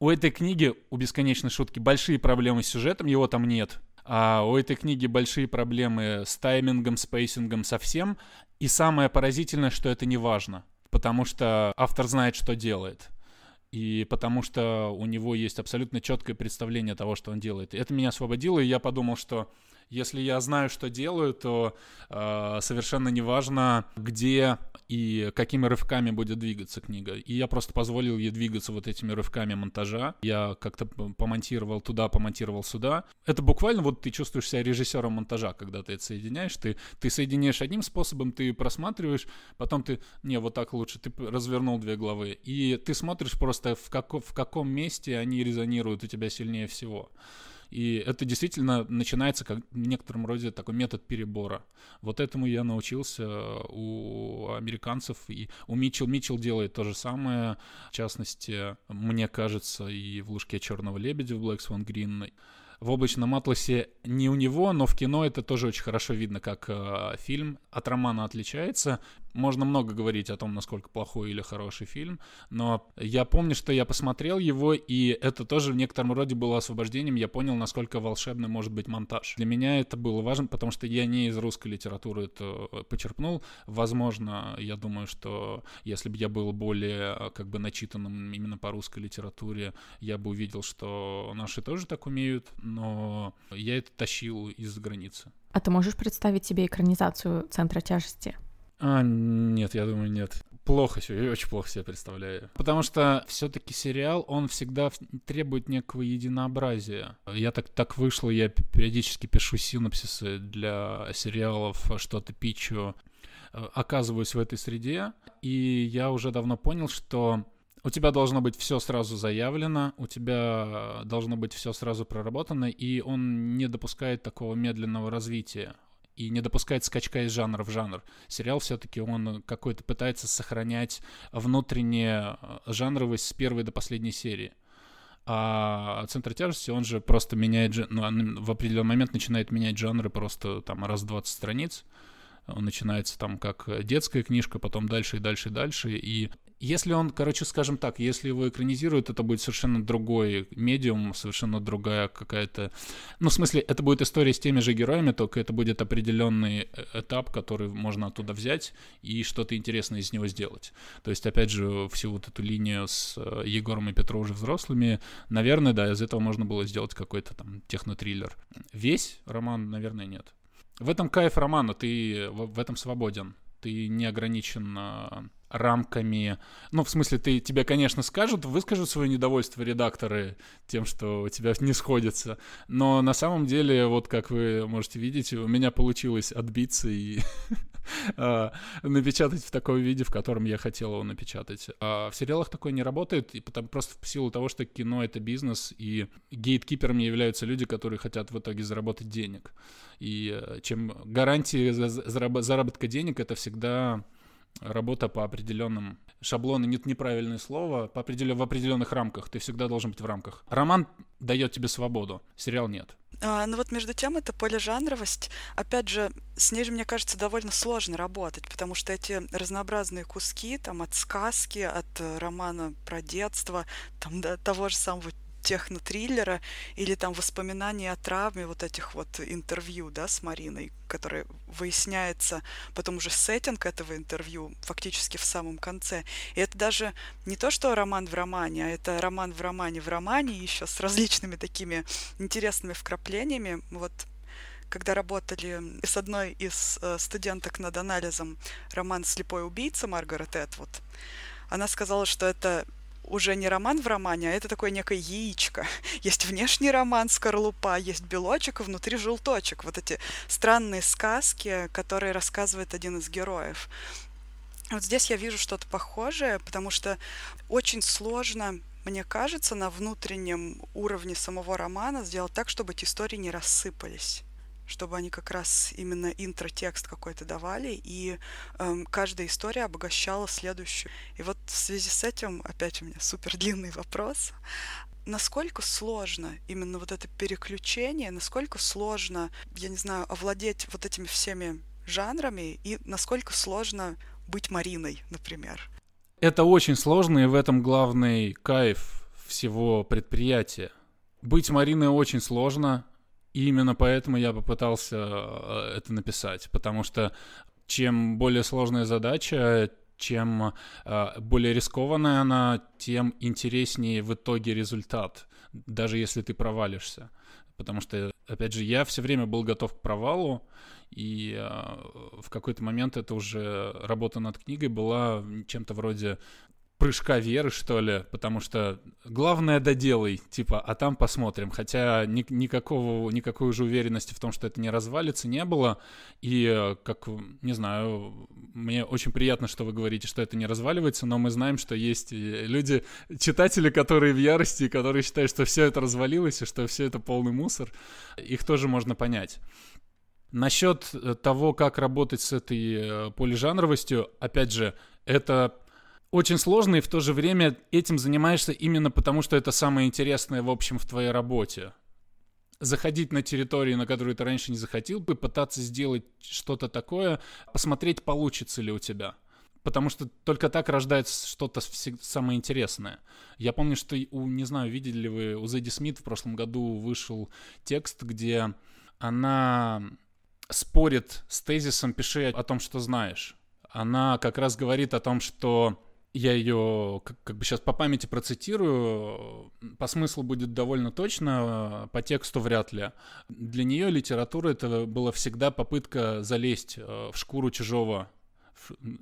у этой книги, у бесконечной шутки, большие проблемы с сюжетом, его там нет. А у этой книги большие проблемы с таймингом, с pacing ом, со всем. И самое поразительное, что это не важно, потому что автор знает, что делает. И потому что у него есть абсолютно четкое представление того, что он делает. И это меня освободило, и я подумал, что если я знаю, что делаю, то э, совершенно неважно, где и какими рывками будет двигаться книга. И я просто позволил ей двигаться вот этими рывками монтажа. Я как-то помонтировал туда, помонтировал сюда. Это буквально вот ты чувствуешь себя режиссером монтажа, когда ты это соединяешь. Ты, ты соединяешь одним способом, ты просматриваешь, потом ты, не, вот так лучше, ты развернул две главы. И ты смотришь просто в, како, в каком месте они резонируют у тебя сильнее всего. И это действительно начинается как в некотором роде такой метод перебора. Вот этому я научился у американцев, и у Митчелл. Митчелл делает то же самое, в частности, мне кажется, и в «Лужке черного лебедя» в Black Swan Green в облачном атласе не у него, но в кино это тоже очень хорошо видно, как э, фильм от романа отличается. Можно много говорить о том, насколько плохой или хороший фильм, но я помню, что я посмотрел его, и это тоже в некотором роде было освобождением. Я понял, насколько волшебный может быть монтаж. Для меня это было важно, потому что я не из русской литературы это э, почерпнул. Возможно, я думаю, что если бы я был более э, как бы начитанным именно по русской литературе, я бы увидел, что наши тоже так умеют, но я это тащил из-за границы. А ты можешь представить себе экранизацию «Центра тяжести»? А, нет, я думаю, нет. Плохо все, очень плохо себе представляю. Потому что все-таки сериал, он всегда требует некого единообразия. Я так, так вышло, я периодически пишу синопсисы для сериалов, что-то пичу, э, оказываюсь в этой среде, и я уже давно понял, что у тебя должно быть все сразу заявлено, у тебя должно быть все сразу проработано, и он не допускает такого медленного развития и не допускает скачка из жанра в жанр. Сериал все-таки он какой-то пытается сохранять внутреннюю э, жанровость с первой до последней серии. А центр тяжести, он же просто меняет, ну, в определенный момент начинает менять жанры просто там раз 20 страниц. Он начинается там как детская книжка, потом дальше и дальше и дальше. И если он, короче, скажем так, если его экранизируют, это будет совершенно другой медиум, совершенно другая какая-то... Ну, в смысле, это будет история с теми же героями, только это будет определенный этап, который можно оттуда взять и что-то интересное из него сделать. То есть, опять же, всю вот эту линию с э, Егором и Петро уже взрослыми, наверное, да, из этого можно было сделать какой-то там технотриллер. Весь роман, наверное, нет. В этом кайф романа, ты в, этом свободен. Ты не ограничен а, рамками. Ну, в смысле, ты, тебе, конечно, скажут, выскажут свое недовольство редакторы тем, что у тебя не сходится. Но на самом деле, вот как вы можете видеть, у меня получилось отбиться и а, напечатать в таком виде, в котором я хотел его напечатать. А в сериалах такое не работает, и потому, просто в силу того, что кино — это бизнес, и гейткиперами являются люди, которые хотят в итоге заработать денег. И э, чем гарантии заработка денег — это всегда работа по определенным шаблонам, нет неправильное слово, по определен... в определенных рамках. Ты всегда должен быть в рамках. Роман дает тебе свободу, сериал нет. А, ну вот между тем, это полижанровость, опять же, с ней же, мне кажется, довольно сложно работать, потому что эти разнообразные куски, там, от сказки, от э, романа про детство, там, до того же самого технотриллера или там воспоминания о травме вот этих вот интервью, да, с Мариной, которые выясняется потом уже сеттинг этого интервью фактически в самом конце. И это даже не то, что роман в романе, а это роман в романе в романе еще с различными такими интересными вкраплениями. Вот когда работали с одной из э, студенток над анализом роман «Слепой убийца» Маргарет Этвуд, она сказала, что это уже не роман в романе, а это такое некое яичко. Есть внешний роман, скорлупа, есть белочек, и внутри желточек. Вот эти странные сказки, которые рассказывает один из героев. Вот здесь я вижу что-то похожее, потому что очень сложно мне кажется, на внутреннем уровне самого романа сделать так, чтобы эти истории не рассыпались чтобы они как раз именно интротекст какой-то давали, и эм, каждая история обогащала следующую. И вот в связи с этим, опять у меня супер длинный вопрос, насколько сложно именно вот это переключение, насколько сложно, я не знаю, овладеть вот этими всеми жанрами, и насколько сложно быть Мариной, например. Это очень сложно, и в этом главный кайф всего предприятия. Быть Мариной очень сложно, и именно поэтому я попытался э, это написать, потому что чем более сложная задача, чем э, более рискованная она, тем интереснее в итоге результат, даже если ты провалишься. Потому что, опять же, я все время был готов к провалу, и э, в какой-то момент это уже работа над книгой была чем-то вроде прыжка веры, что ли, потому что главное доделай, типа, а там посмотрим. Хотя ни, никакого, никакой уже уверенности в том, что это не развалится, не было. И, э, как, не знаю, мне очень приятно, что вы говорите, что это не разваливается, но мы знаем, что есть люди, читатели, которые в ярости, которые считают, что все это развалилось и что все это полный мусор. Их тоже можно понять. Насчет э, того, как работать с этой э, полижанровостью, опять же, это очень сложно, и в то же время этим занимаешься именно потому, что это самое интересное, в общем, в твоей работе. Заходить на территории, на которую ты раньше не захотел бы, пытаться сделать что-то такое, посмотреть, получится ли у тебя. Потому что только так рождается что-то самое интересное. Я помню, что у, не знаю, видели ли вы, у Зэдди Смит в прошлом году вышел текст, где она спорит с тезисом «пиши о том, что знаешь». Она как раз говорит о том, что я ее как, как бы сейчас по памяти процитирую, по смыслу будет довольно точно, по тексту вряд ли. Для нее литература это была всегда попытка залезть э, в шкуру чужого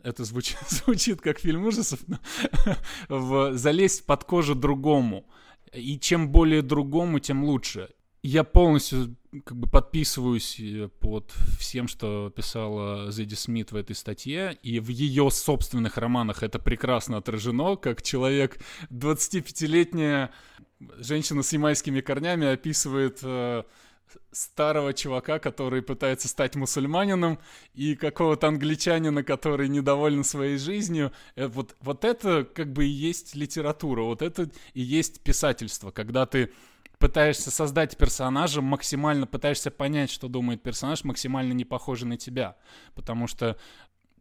это звучит, звучит как фильм ужасов, но в, залезть под кожу другому. И чем более другому, тем лучше. Я полностью как бы подписываюсь э, под всем, что писала Зэдди Смит в этой статье, и в ее собственных романах это прекрасно отражено, как человек 25-летняя женщина с ямайскими корнями описывает э, старого чувака, который пытается стать мусульманином, и какого-то англичанина, который недоволен своей жизнью. Э, вот, вот это как бы и есть литература, вот это и есть писательство, когда ты пытаешься создать персонажа, максимально пытаешься понять, что думает персонаж, максимально не похожий на тебя. Потому что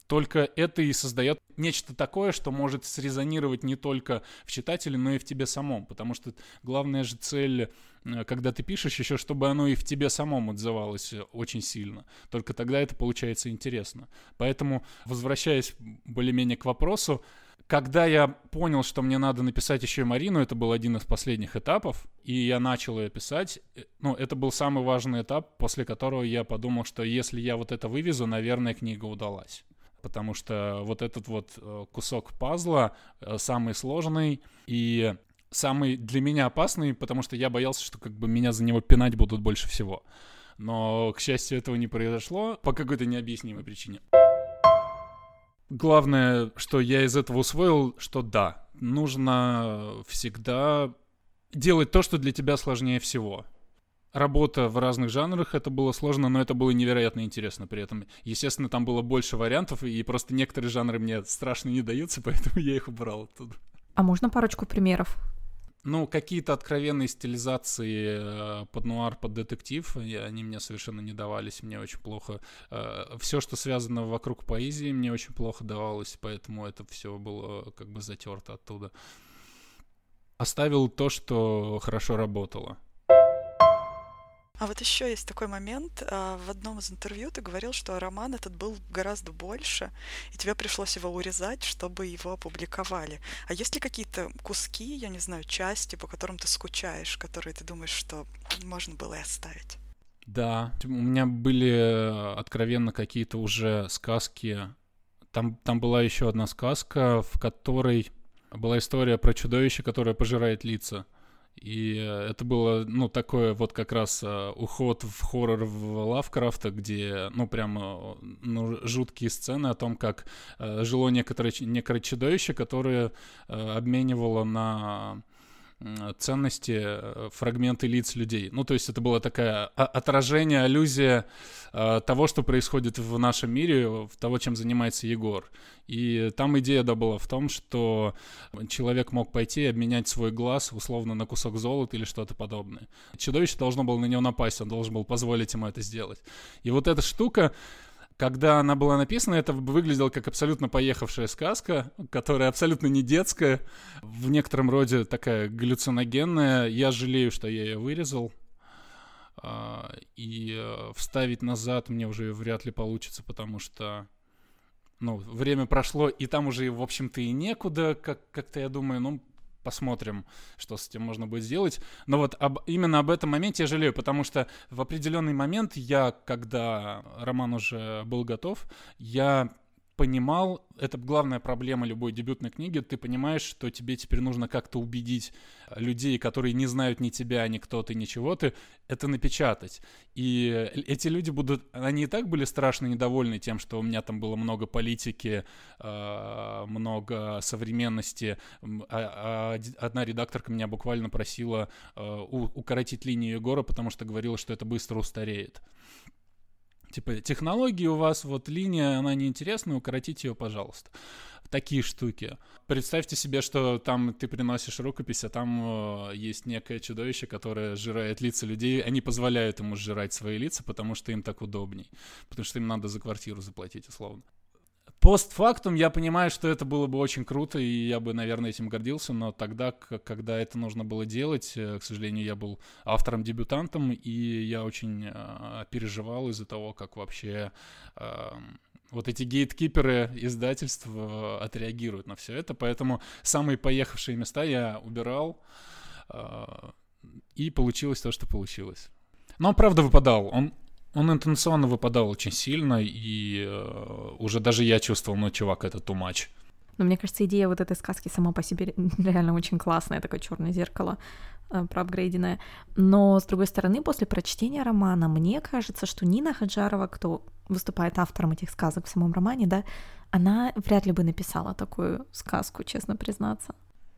только это и создает нечто такое, что может срезонировать не только в читателе, но и в тебе самом. Потому что главная же цель, э, когда ты пишешь, еще чтобы оно и в тебе самом отзывалось очень сильно. Только тогда это получается интересно. Поэтому, возвращаясь более-менее к вопросу, когда я понял, что мне надо написать еще и Марину, это был один из последних этапов, и я начал ее писать. Э, ну, это был самый важный этап, после которого я подумал, что если я вот это вывезу, наверное, книга удалась. Потому что вот этот вот э, кусок пазла э, самый сложный и самый для меня опасный, потому что я боялся, что как бы меня за него пинать будут больше всего. Но, к счастью, этого не произошло по какой-то необъяснимой причине главное, что я из этого усвоил, что да, нужно всегда делать то, что для тебя сложнее всего. Работа в разных жанрах, это было сложно, но это было невероятно интересно при этом. Естественно, там было больше вариантов, и просто некоторые жанры мне страшно не даются, поэтому я их убрал оттуда. А можно парочку примеров? Ну, какие-то откровенные стилизации э, под нуар, под детектив, они мне совершенно не давались, мне очень плохо. Э, все, что связано вокруг поэзии, мне очень плохо давалось, поэтому это все было как бы затерто оттуда. оставил то, что хорошо работало. А вот еще есть такой момент. а, В одном из интервью ты говорил, что роман этот был гораздо больше, и тебе пришлось его урезать, чтобы его опубликовали. А есть ли какие-то куски, я не знаю, части, по которым ты скучаешь, которые ты думаешь, что можно было и оставить? Да, у меня были э, откровенно какие-то уже сказки. Там, там была еще одна сказка, в которой была история про чудовище, которое пожирает лица. И э, это было, ну, такое вот как раз э, уход в хоррор в Лавкрафта, где, ну, прям, э, ну, жуткие сцены о том, как жило некоторое, некое чудовище, которое обменивало на ценности э, фрагменты лиц людей. Ну, то есть это было такое о- отражение, аллюзия э, того, что происходит в нашем мире, того, чем занимается Егор. И там идея да была в том, что человек мог пойти и обменять свой глаз условно на кусок золота или что-то подобное. Чудовище должно было на него напасть, он должен был позволить ему это сделать. И вот эта штука, когда она была написана, это выглядело как абсолютно поехавшая сказка, которая абсолютно не детская, в некотором роде такая галлюциногенная. Я жалею, что я ее вырезал. А, И э, вставить назад мне уже вряд ли получится, потому что ну, время прошло, и там уже, в общем-то, и некуда, как- как-то я думаю, ну, посмотрим, что с этим можно будет сделать. Но вот об, именно об этом моменте я жалею, потому что в определенный момент я, когда роман уже был готов, я понимал, это главная проблема любой дебютной книги, ты понимаешь, что тебе теперь нужно как-то убедить людей, которые не знают ни тебя, ни кто ты, ничего ты, это напечатать. И эти люди будут, они и так были страшно недовольны тем, что у меня там было много политики, э, много современности. А- а Одна редакторка меня буквально просила э, укоротить линию Егора, потому что говорила, что это быстро устареет. Типа, технологии у вас, вот линия, она неинтересна, укоротите ее, пожалуйста. Такие штуки. Представьте себе, что там ты приносишь рукопись, а там э, есть некое чудовище, которое сжирает лица людей. Они позволяют ему сжирать свои лица, потому что им так удобней. Потому что им надо за квартиру заплатить, условно. Постфактум я понимаю, что это было бы очень круто, и я бы, наверное, этим гордился, но тогда, когда это нужно было делать, э, к сожалению, я был автором-дебютантом, и я очень э, переживал из-за того, как вообще э, вот эти гейткиперы издательств э, отреагируют на все это, поэтому самые поехавшие места я убирал, э, и получилось то, что получилось. Но он правда выпадал, он он интенционно выпадал очень сильно, и э, уже даже я чувствовал, ну, чувак, это too much. Но мне кажется, идея вот этой сказки сама по себе реально очень классная, такое черное зеркало э, проапгрейденное. Но, с другой стороны, после прочтения романа, мне кажется, что Нина Хаджарова, кто выступает автором этих сказок в самом романе, да, она вряд ли бы написала такую сказку, честно признаться.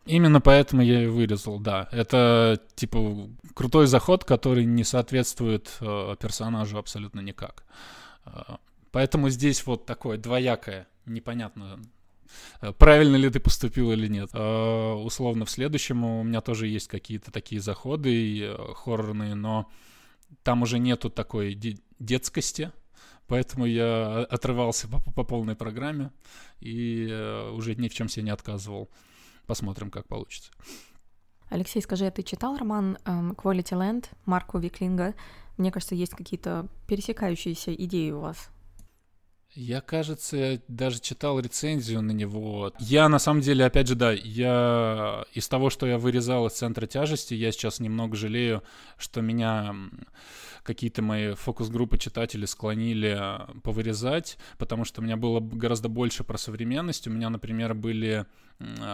Именно поэтому я и вырезал, да. Это, типа, крутой заход, который не соответствует э, персонажу абсолютно никак. Э, поэтому здесь вот такое двоякое, непонятно, э, правильно ли ты поступил или нет. Э, условно, в следующем у меня тоже есть какие-то такие заходы и, э, хоррорные, но там уже нету такой де- детскости, поэтому я отрывался по, по полной программе и э, уже ни в чем себе не отказывал. Посмотрим, как получится. Алексей, скажи, а ты читал роман эм, Quality Land Марко Виклинга? Мне кажется, есть какие-то пересекающиеся идеи у вас. Я, кажется, даже читал рецензию на него. Я, на самом деле, опять же, да, я из того, что я вырезал из центра тяжести, я сейчас немного жалею, что меня какие-то мои фокус-группы читателей склонили а, повырезать, потому что у меня было гораздо больше про современность. У меня, например, были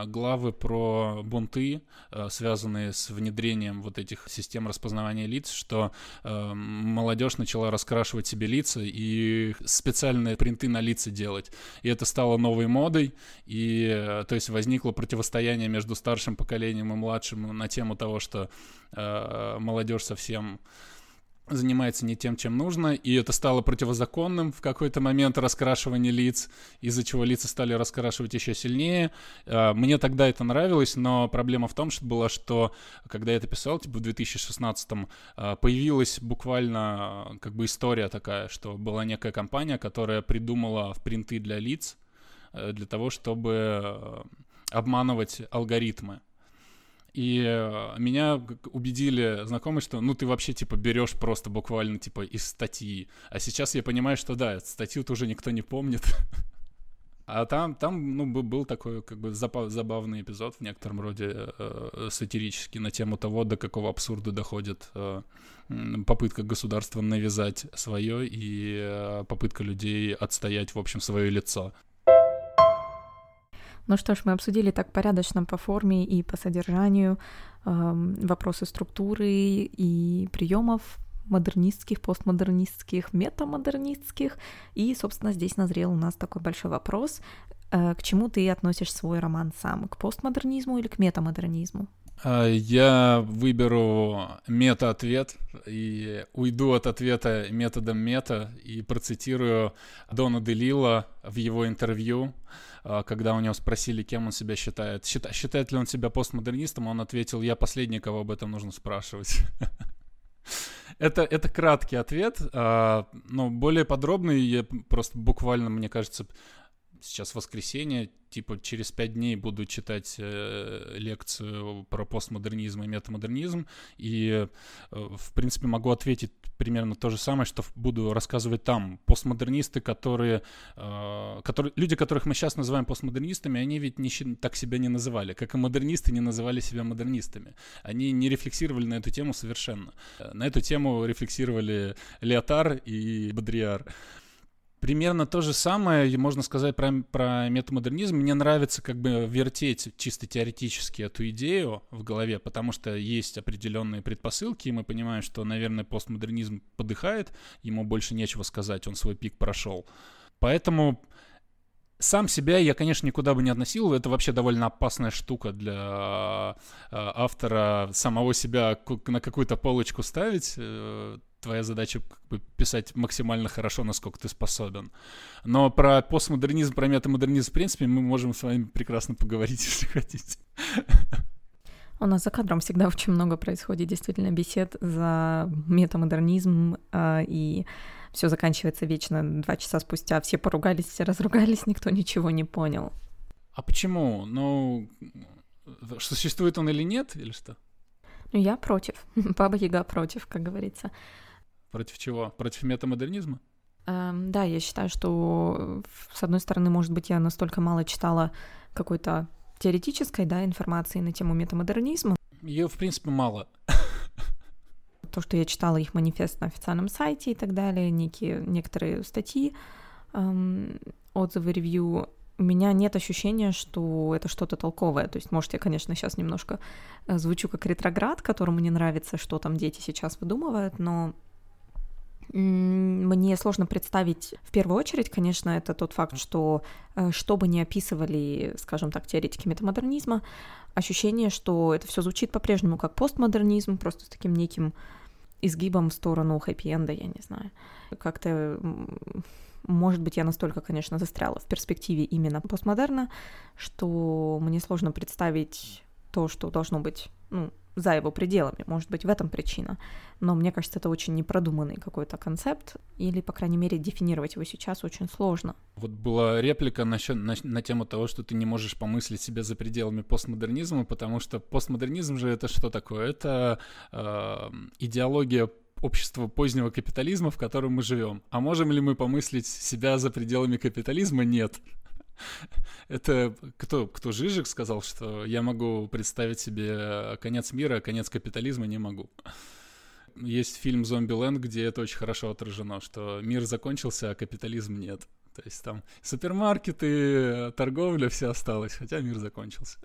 главы про бунты, э, связанные с внедрением вот этих систем распознавания лиц, что э, молодежь начала раскрашивать себе лица и специальные принты на лица делать. И это стало новой модой, и э, то есть возникло противостояние между старшим поколением и младшим на тему того, что э, молодежь совсем занимается не тем, чем нужно, и это стало противозаконным в какой-то момент раскрашивание лиц, из-за чего лица стали раскрашивать еще сильнее. Э, Мне тогда это нравилось, но проблема в том, что была, что когда я это писал, типа в 2016-м, э, появилась буквально э, как бы история такая, что была некая компания, которая придумала в принты для лиц э, для того, чтобы обманывать алгоритмы. И э, меня убедили знакомые, что ну ты вообще типа берешь просто буквально типа из статьи. А сейчас я понимаю, что да, статью-то уже никто не помнит. А там, там, ну, был такой, как бы, забавный эпизод в некотором роде э, сатирический на тему того, до какого абсурда доходит э, попытка государства навязать свое и э, попытка людей отстоять, в общем, свое лицо. Ну что ж, мы обсудили так порядочно по форме и по содержанию э, вопросы структуры и приемов модернистских, постмодернистских, метамодернистских. И, собственно, здесь назрел у нас такой большой вопрос. Э, к чему ты относишь свой роман сам? К постмодернизму или к метамодернизму? А, я выберу мета-ответ и уйду от ответа методом мета и процитирую Дона Делила в его интервью, а, когда у него спросили, кем он себя считает. Считает ли он себя постмодернистом, он ответил, я последний, кого об этом нужно спрашивать. Это, это краткий ответ, а, но более подробный я просто буквально, мне кажется, сейчас воскресенье, типа через пять дней буду читать э, лекцию про постмодернизм и метамодернизм, и, э, в принципе, могу ответить примерно то же самое, что буду рассказывать там. Постмодернисты, которые, э, которые люди, которых мы сейчас называем постмодернистами, они ведь не, так себя не называли, как и модернисты не называли себя модернистами. Они не рефлексировали на эту тему совершенно. На эту тему рефлексировали Леотар и Бодриар. Примерно то же самое можно сказать про, про метамодернизм. Мне нравится как бы вертеть чисто теоретически эту идею в голове, потому что есть определенные предпосылки, и мы понимаем, что, наверное, постмодернизм подыхает, ему больше нечего сказать, он свой пик прошел. Поэтому сам себя я, конечно, никуда бы не относил. Это вообще довольно опасная штука для э, автора самого себя на какую-то полочку ставить. Э, твоя задача как бы, писать максимально хорошо, насколько ты способен. Но про постмодернизм, про метамодернизм, в принципе, мы можем с вами прекрасно поговорить, если хотите. У нас за кадром всегда очень много происходит действительно бесед за метамодернизм, э, и все заканчивается вечно два часа спустя. Все поругались, все разругались, никто ничего не понял. А почему? Ну, существует он или нет, или что? Ну, я против. Баба Яга против, как говорится. Против чего? Против метамодернизма? Эм, да, я считаю, что, с одной стороны, может быть, я настолько мало читала какой-то теоретической да, информации на тему метамодернизма. Ее, в принципе, мало. То, что я читала их манифест на официальном сайте и так далее, некие, некоторые статьи, эм, отзывы, ревью, у меня нет ощущения, что это что-то толковое. То есть, может, я, конечно, сейчас немножко э, звучу как ретроград, которому не нравится, что там дети сейчас выдумывают, но мне сложно представить, в первую очередь, конечно, это тот факт, что э, что бы ни описывали, скажем так, теоретики метамодернизма, ощущение, что это все звучит по-прежнему как постмодернизм, просто с таким неким изгибом в сторону хэппи-энда, я не знаю. Как-то, может быть, я настолько, конечно, застряла в перспективе именно постмодерна, что мне сложно представить то, что должно быть, ну, за его пределами. Может быть, в этом причина. Но мне кажется, это очень непродуманный какой-то концепт, или, по крайней мере, дефинировать его сейчас очень сложно. Вот была реплика насчет, на, на тему того, что ты не можешь помыслить себя за пределами постмодернизма, потому что постмодернизм же это что такое? Это э, идеология общества позднего капитализма, в котором мы живем. А можем ли мы помыслить себя за пределами капитализма? Нет. Это кто, кто Жижик сказал, что я могу представить себе конец мира, а конец капитализма не могу. Есть фильм «Зомби-ленд», где это очень хорошо отражено, что мир закончился, а капитализм нет. То есть там супермаркеты, торговля, все осталось, хотя мир закончился.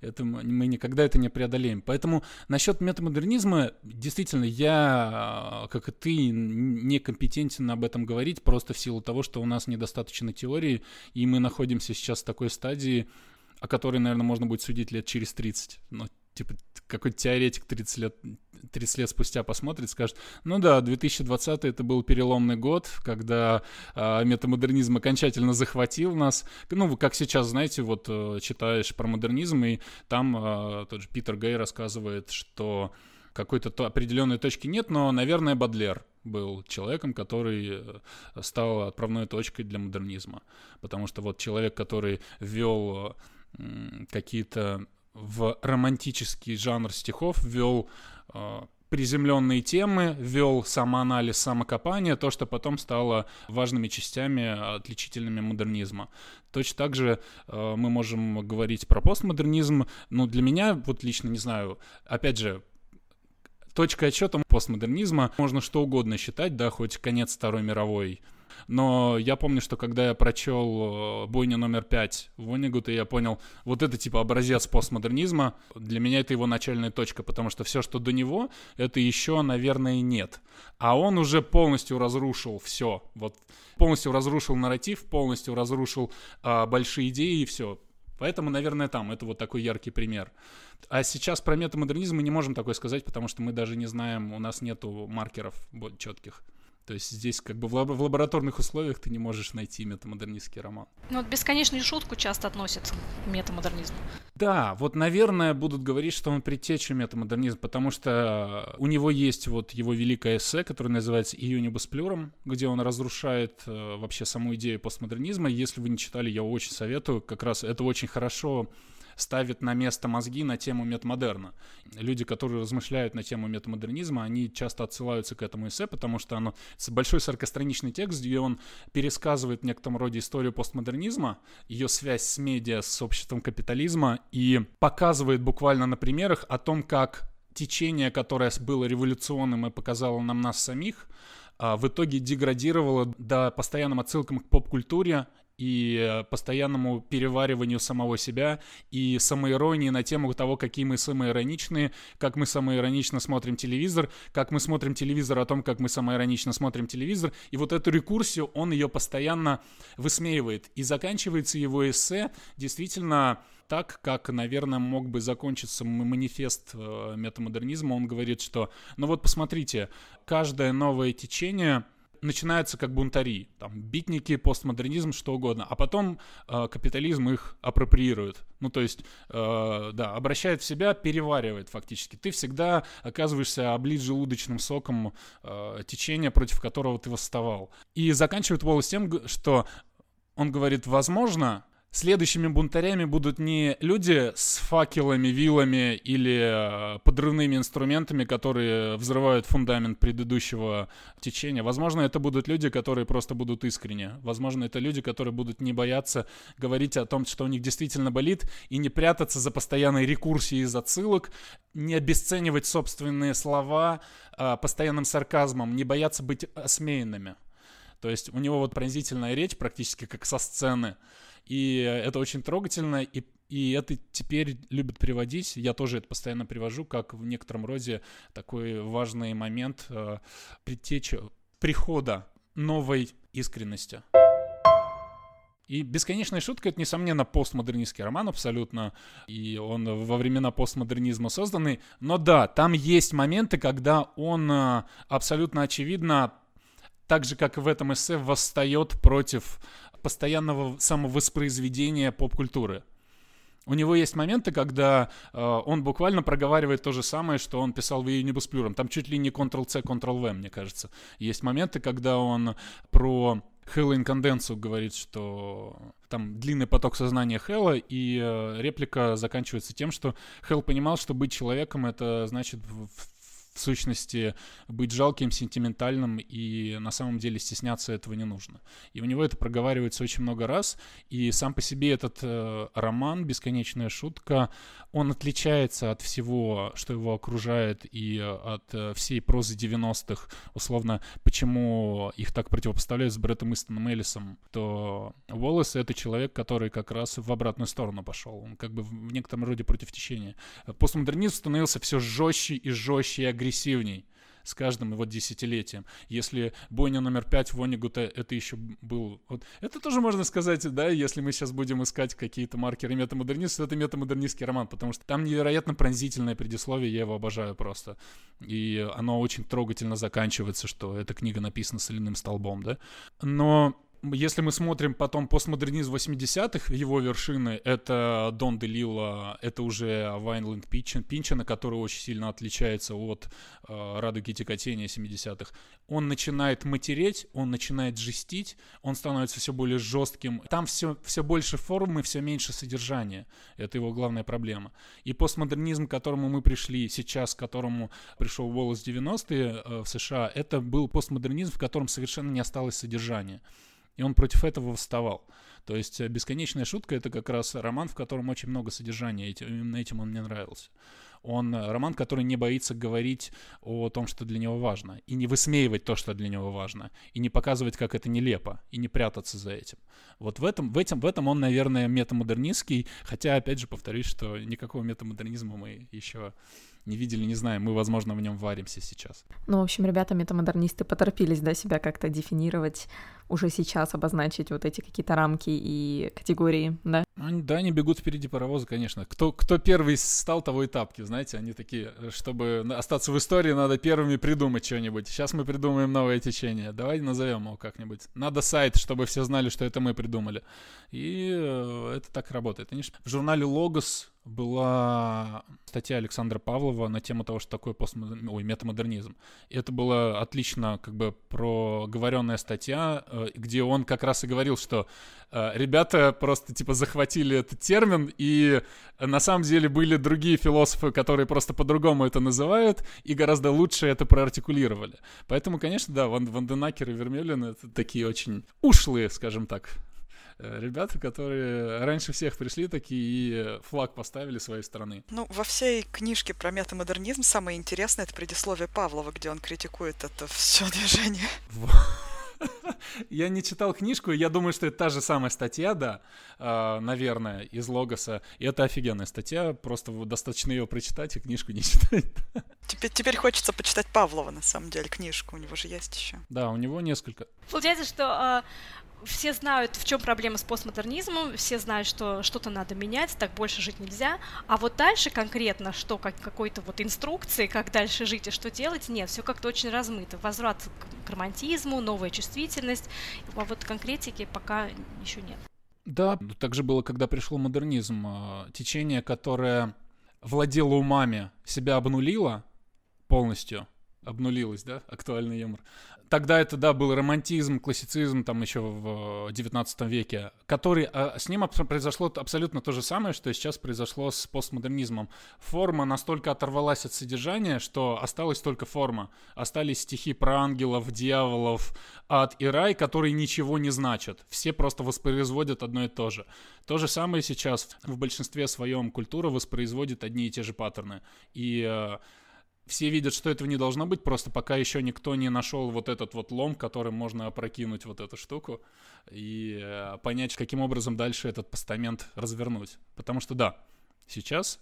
Это мы, мы никогда это не преодолеем. Поэтому насчет метамодернизма, действительно, я, как и ты, некомпетентен об этом говорить, просто в силу того, что у нас недостаточно теории, и мы находимся сейчас в такой стадии, о которой, наверное, можно будет судить лет через 30. Но типа какой-то теоретик 30 лет, 30 лет спустя посмотрит, скажет, ну да, 2020 это был переломный год, когда э, метамодернизм окончательно захватил нас. Ну, как сейчас, знаете, вот э, читаешь про модернизм, и там э, тот же Питер Гей рассказывает, что какой-то то определенной точки нет, но, наверное, Бадлер был человеком, который э, стал отправной точкой для модернизма. Потому что вот человек, который ввел какие-то в романтический жанр стихов ввел э, приземленные темы, ввел самоанализ, самокопание, то, что потом стало важными частями, отличительными модернизма. Точно так же э, мы можем говорить про постмодернизм, но для меня, вот лично не знаю, опять же, точкой отсчета постмодернизма можно что угодно считать, да, хоть конец Второй мировой, но я помню, что когда я прочел э, «Бойня номер пять» Вонигута, я понял, вот это типа образец постмодернизма. Для меня это его начальная точка, потому что все, что до него, это еще, наверное, нет. А он уже полностью разрушил все. Вот полностью разрушил нарратив, полностью разрушил а, большие идеи и все. Поэтому, наверное, там это вот такой яркий пример. А сейчас про метамодернизм мы не можем такое сказать, потому что мы даже не знаем, у нас нету маркеров четких. То есть здесь как бы в, лаб- в лабораторных условиях ты не можешь найти метамодернистский роман. Ну вот бесконечную шутку часто относят к метамодернизму. Да, вот, наверное, будут говорить, что он предтеча метамодернизма, потому что у него есть вот его великое эссе, которое называется «Июнибус плюром», где он разрушает э, вообще саму идею постмодернизма. Если вы не читали, я очень советую. Как раз это очень хорошо ставит на место мозги на тему метамодерна. Люди, которые размышляют на тему метамодернизма, они часто отсылаются к этому эссе, потому что оно большой сорокастраничный текст, где он пересказывает в некотором роде историю постмодернизма, ее связь с медиа, с обществом капитализма и показывает буквально на примерах о том, как течение, которое было революционным и показало нам нас самих, а, в итоге деградировало до постоянным отсылкам к поп-культуре и э, постоянному перевариванию самого себя и самоиронии на тему того, какие мы самоироничные, как мы самоиронично смотрим телевизор, как мы смотрим телевизор о том, как мы самоиронично смотрим телевизор. И вот эту рекурсию он ее постоянно высмеивает. И заканчивается его эссе действительно так, как, наверное, мог бы закончиться манифест э, метамодернизма. Он говорит, что, ну вот посмотрите, каждое новое течение — начинаются как бунтари, там, битники, постмодернизм, что угодно, а потом э, капитализм их апроприирует. Ну, то есть, э, да, обращает в себя, переваривает фактически. Ты всегда оказываешься облит желудочным соком э, течения, против которого ты восставал. И заканчивает Уоллес тем, что он говорит, возможно, следующими бунтарями будут не люди с факелами, вилами или э, подрывными инструментами, которые взрывают фундамент предыдущего течения. Возможно, это будут люди, которые просто будут искренне. Возможно, это люди, которые будут не бояться говорить о том, что у них действительно болит, и не прятаться за постоянной рекурсией из отсылок, не обесценивать собственные слова а, постоянным сарказмом, не бояться быть осмеянными. То есть у него вот пронзительная речь практически как со сцены. И это очень трогательно, и, и это теперь любят приводить. Я тоже это постоянно привожу, как в некотором роде такой важный момент э, предтечи, прихода новой искренности. И «Бесконечная шутка» — это, несомненно, постмодернистский роман абсолютно, и он во времена постмодернизма созданный. Но да, там есть моменты, когда он э, абсолютно очевидно, так же, как и в этом эссе, восстает против постоянного самовоспроизведения поп-культуры. У него есть моменты, когда э, он буквально проговаривает то же самое, что он писал в июне Плюром. Там чуть ли не Ctrl-C, Ctrl-V, мне кажется. Есть моменты, когда он про Хэлла инконденцию говорит, что там длинный поток сознания Хэлла, и э, реплика заканчивается тем, что Хелл понимал, что быть человеком — это значит в, в сущности быть жалким, сентиментальным, и на самом деле стесняться этого не нужно. И у него это проговаривается очень много раз, и сам по себе этот э, роман «Бесконечная шутка», он отличается от всего, что его окружает, и от э, всей прозы 90-х, условно, почему их так противопоставляют с Бреттом Истоном Эллисом, то Уоллес — это человек, который как раз в обратную сторону пошел, он как бы в некотором роде против течения. Постмодернизм становился все жестче и жестче и агрессивнее агрессивней с каждым его десятилетием. Если бойня номер пять Вонигута это еще был... Вот, это тоже можно сказать, да, если мы сейчас будем искать какие-то маркеры метамодернизма, это метамодернистский роман, потому что там невероятно пронзительное предисловие, я его обожаю просто. И оно очень трогательно заканчивается, что эта книга написана соляным столбом, да. Но если мы смотрим потом постмодернизм 80-х, его вершины, это Дон де это уже Вайнленд Пинчен, Пинчена, который очень сильно отличается от э, Радуги Текотения 70-х. Он начинает матереть, он начинает жестить, он становится все более жестким. Там все, все больше формы, все меньше содержания. Это его главная проблема. И постмодернизм, к которому мы пришли сейчас, к которому пришел Волос 90-е э, в США, это был постмодернизм, в котором совершенно не осталось содержания. И он против этого восставал. То есть э, «Бесконечная шутка» — это как раз роман, в котором очень много содержания. Именно этим он мне нравился. Он э, роман, который не боится говорить о том, что для него важно, и не высмеивать то, что для него важно, и не показывать, как это нелепо, и не прятаться за этим. Вот в этом, в этом, в этом он, наверное, метамодернистский, хотя, опять же, повторюсь, что никакого метамодернизма мы еще не видели, не знаем. Мы, возможно, в нем варимся сейчас. Ну, в общем, ребята метамодернисты поторопились, да, себя как-то дефинировать, уже сейчас обозначить вот эти какие-то рамки и категории, да? Они, да, они бегут впереди паровоза, конечно. Кто, кто первый стал, того и тапки, знаете, они такие, чтобы остаться в истории, надо первыми придумать что-нибудь. Сейчас мы придумаем новое течение. Давай назовем его как-нибудь. Надо сайт, чтобы все знали, что это мы придумали. И э, это так работает. Они, в журнале Logos была статья Александра Павлова на тему того, что такое постмодернизм, ой, метамодернизм. И это была отлично как бы проговоренная статья, э, где он как раз и говорил, что э, ребята просто типа захватили этот термин, и на самом деле были другие философы, которые просто по-другому это называют, и гораздо лучше это проартикулировали. Поэтому, конечно, да, Ван, Ванденакер и Вермелин — это такие очень ушлые, скажем так, ребята, которые раньше всех пришли такие и флаг поставили своей страны. Ну, во всей книжке про метамодернизм самое интересное это предисловие Павлова, где он критикует это все движение. Я не читал книжку, я думаю, что это та же самая статья, да, э, наверное, из Логоса. И это офигенная статья, просто достаточно ее прочитать и книжку не читать. Теперь, теперь хочется почитать Павлова, на самом деле, книжку, у него же есть еще. Да, у него несколько. Получается, что все знают, в чем проблема с постмодернизмом, все знают, что что-то надо менять, так больше жить нельзя. А вот дальше конкретно, что как какой-то вот инструкции, как дальше жить и что делать, нет, все как-то очень размыто. Возврат к романтизму, новая чувствительность, а вот конкретики пока еще нет. Да, так же было, когда пришел модернизм. А, течение, которое владело умами, себя обнулило полностью, обнулилось, да, актуальный юмор, тогда это, да, был романтизм, классицизм, там еще в 19 веке, который, а с ним произошло абсолютно то же самое, что и сейчас произошло с постмодернизмом. Форма настолько оторвалась от содержания, что осталась только форма. Остались стихи про ангелов, дьяволов, ад и рай, которые ничего не значат. Все просто воспроизводят одно и то же. То же самое сейчас в большинстве своем культура воспроизводит одни и те же паттерны. И э, все видят, что этого не должно быть, просто пока еще никто не нашел вот этот вот лом, которым можно опрокинуть вот эту штуку и э, понять, каким образом дальше этот постамент развернуть. Потому что да, сейчас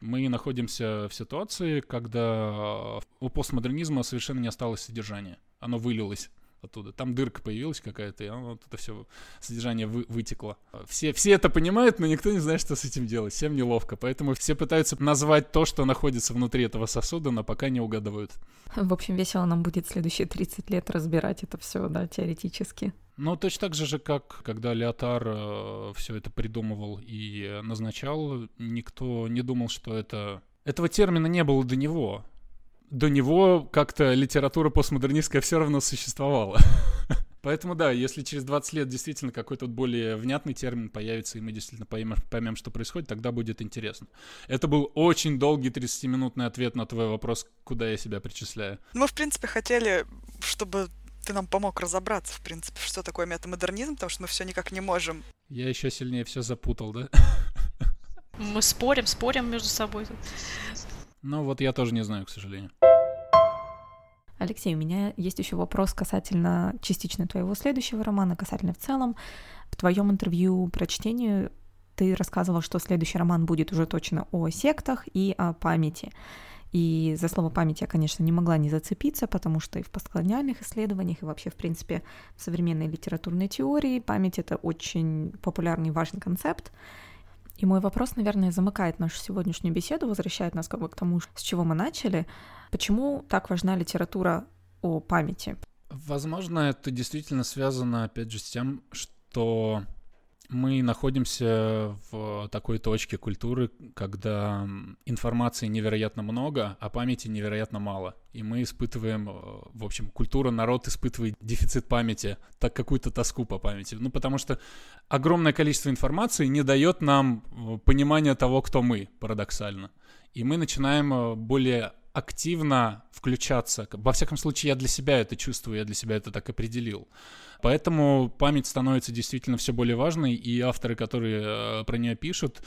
мы находимся в ситуации, когда у постмодернизма совершенно не осталось содержания. Оно вылилось оттуда. Там дырка появилась какая-то, и оно, вот это все содержание вы, вытекло. Все, все это понимают, но никто не знает, что с этим делать. Всем неловко. Поэтому все пытаются назвать то, что находится внутри этого сосуда, но пока не угадывают. В общем, весело нам будет следующие 30 лет разбирать это все, да, теоретически. Ну, точно так же, же как когда Леотар э, все это придумывал и назначал, никто не думал, что это... Этого термина не было до него до него как-то литература постмодернистская все равно существовала. Поэтому да, если через 20 лет действительно какой-то более внятный термин появится, и мы действительно поймем, поймем, что происходит, тогда будет интересно. Это был очень долгий 30-минутный ответ на твой вопрос, куда я себя причисляю. Мы, в принципе, хотели, чтобы ты нам помог разобраться, в принципе, что такое метамодернизм, потому что мы все никак не можем. Я еще сильнее все запутал, да? Мы спорим, спорим между собой. Ну вот я тоже не знаю, к сожалению. Алексей, у меня есть еще вопрос касательно частично твоего следующего романа, касательно в целом. В твоем интервью про чтение ты рассказывал, что следующий роман будет уже точно о сектах и о памяти. И за слово память я, конечно, не могла не зацепиться, потому что и в постколониальных исследованиях, и вообще, в принципе, в современной литературной теории память — это очень популярный и важный концепт. И мой вопрос, наверное, замыкает нашу сегодняшнюю беседу, возвращает нас как бы к тому, с чего мы начали. Почему так важна литература о памяти? Возможно, это действительно связано, опять же, с тем, что мы находимся в такой точке культуры, когда информации невероятно много, а памяти невероятно мало. И мы испытываем, э, в общем, культура, народ испытывает дефицит памяти, так какую-то тоску по памяти. Ну, потому что огромное количество информации не дает нам э, понимания того, кто мы, парадоксально. И мы начинаем э, более активно включаться. Во всяком случае, я для себя это чувствую, я для себя это так определил. Поэтому память становится действительно все более важной, и авторы, которые э, про нее пишут,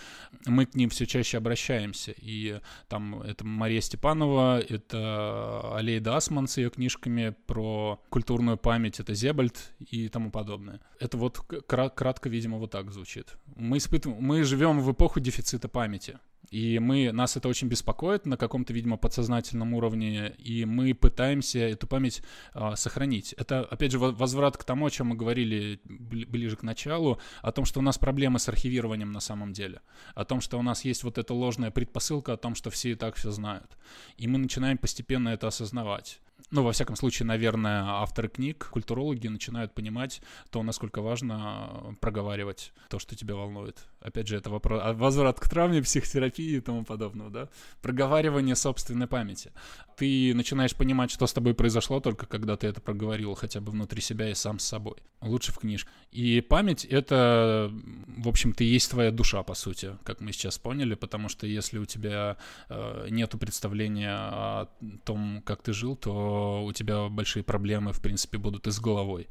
мы к ним все чаще обращаемся. И там это Мария Степанова, это Алейда Асман с ее книжками про культурную память, это Зебальд и тому подобное. Это вот кратко, видимо, вот так звучит. Мы испытываем, мы живем в эпоху дефицита памяти. И мы, нас это очень беспокоит на каком-то, видимо, подсознательном уровне, и мы пытаемся эту память а, сохранить. Это, опять же, возврат к тому, о чем мы говорили ближе к началу, о том, что у нас проблемы с архивированием на самом деле, о том, что у нас есть вот эта ложная предпосылка о том, что все и так все знают. И мы начинаем постепенно это осознавать ну, во всяком случае, наверное, авторы книг, культурологи начинают понимать то, насколько важно проговаривать то, что тебя волнует. Опять же, это вопрос, а возврат к травме, психотерапии и тому подобного, да? Проговаривание собственной памяти. Ты начинаешь понимать, что с тобой произошло только когда ты это проговорил хотя бы внутри себя и сам с собой. Лучше в книжке. И память — это, в общем-то, есть твоя душа, по сути, как мы сейчас поняли, потому что если у тебя э, нету представления о том, как ты жил, то у тебя большие проблемы, в принципе, будут и с головой.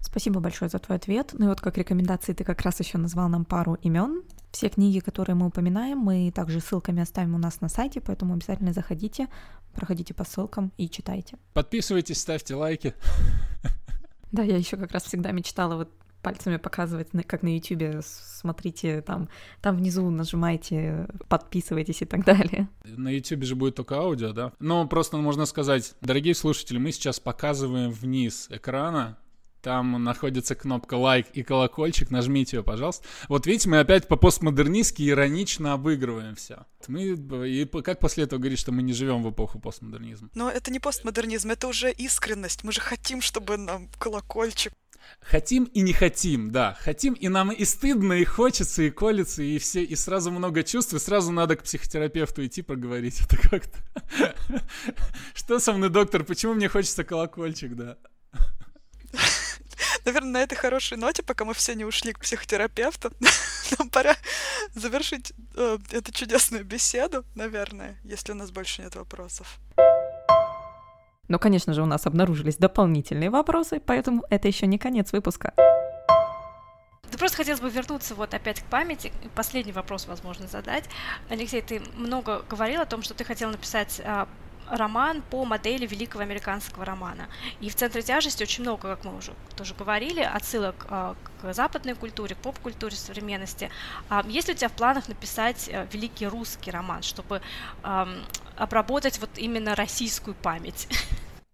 Спасибо большое за твой ответ. Ну и вот как рекомендации ты как раз еще назвал нам пару имен. Все книги, которые мы упоминаем, мы также ссылками оставим у нас на сайте, поэтому обязательно заходите, проходите по ссылкам и читайте. Подписывайтесь, ставьте лайки. Да, я еще как раз всегда мечтала вот пальцами показывать, как на YouTube, смотрите, там, там внизу нажимайте, подписывайтесь и так далее. На YouTube же будет только аудио, да? Но просто можно сказать, дорогие слушатели, мы сейчас показываем вниз экрана, там находится кнопка лайк и колокольчик, нажмите ее, пожалуйста. Вот видите, мы опять по постмодернистски иронично обыгрываем все. Мы, и как после этого говорить, что мы не живем в эпоху постмодернизма? Но это не постмодернизм, это уже искренность. Мы же хотим, чтобы нам колокольчик Хотим и не хотим, да. Хотим, и нам и стыдно, и хочется, и колется, и все, и сразу много чувств, и сразу надо к психотерапевту идти поговорить. Это как-то... Что со мной, доктор? Почему мне хочется колокольчик, да? Наверное, на этой хорошей ноте, пока мы все не ушли к психотерапевту, нам пора завершить э, эту чудесную беседу, наверное, если у нас больше нет вопросов. Но, конечно же, у нас обнаружились дополнительные вопросы, поэтому это еще не конец выпуска. Да просто хотелось бы вернуться вот опять к памяти. Последний вопрос, возможно, задать. Алексей, ты много говорил о том, что ты хотел написать а, роман по модели великого американского романа. И в центре тяжести очень много, как мы уже тоже говорили, отсылок а, к западной культуре, к поп-культуре современности. А, есть ли у тебя в планах написать а, великий русский роман, чтобы обработать вот именно российскую память?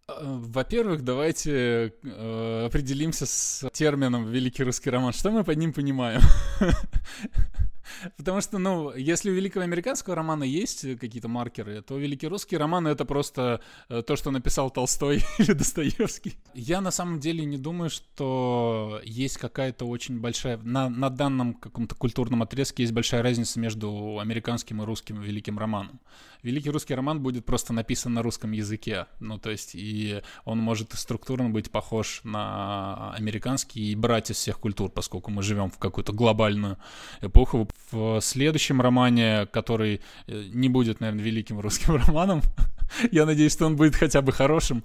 Э, во-первых, давайте э, определимся с термином «великий русский роман». Что мы под ним понимаем? Потому что, ну, если у великого американского романа есть какие-то маркеры, то великий русский роман — это просто э, то, что написал Толстой или Достоевский. Я на самом деле не думаю, что есть какая-то очень большая... На, на данном каком-то культурном отрезке есть большая разница между американским и русским великим романом. Великий русский роман будет просто написан на русском языке. Ну, то есть, и он может структурно быть похож на американский и брать из всех культур, поскольку мы живем в какую-то глобальную эпоху. В следующем романе, который э, не будет, наверное, великим русским романом, я надеюсь, что он будет хотя бы хорошим,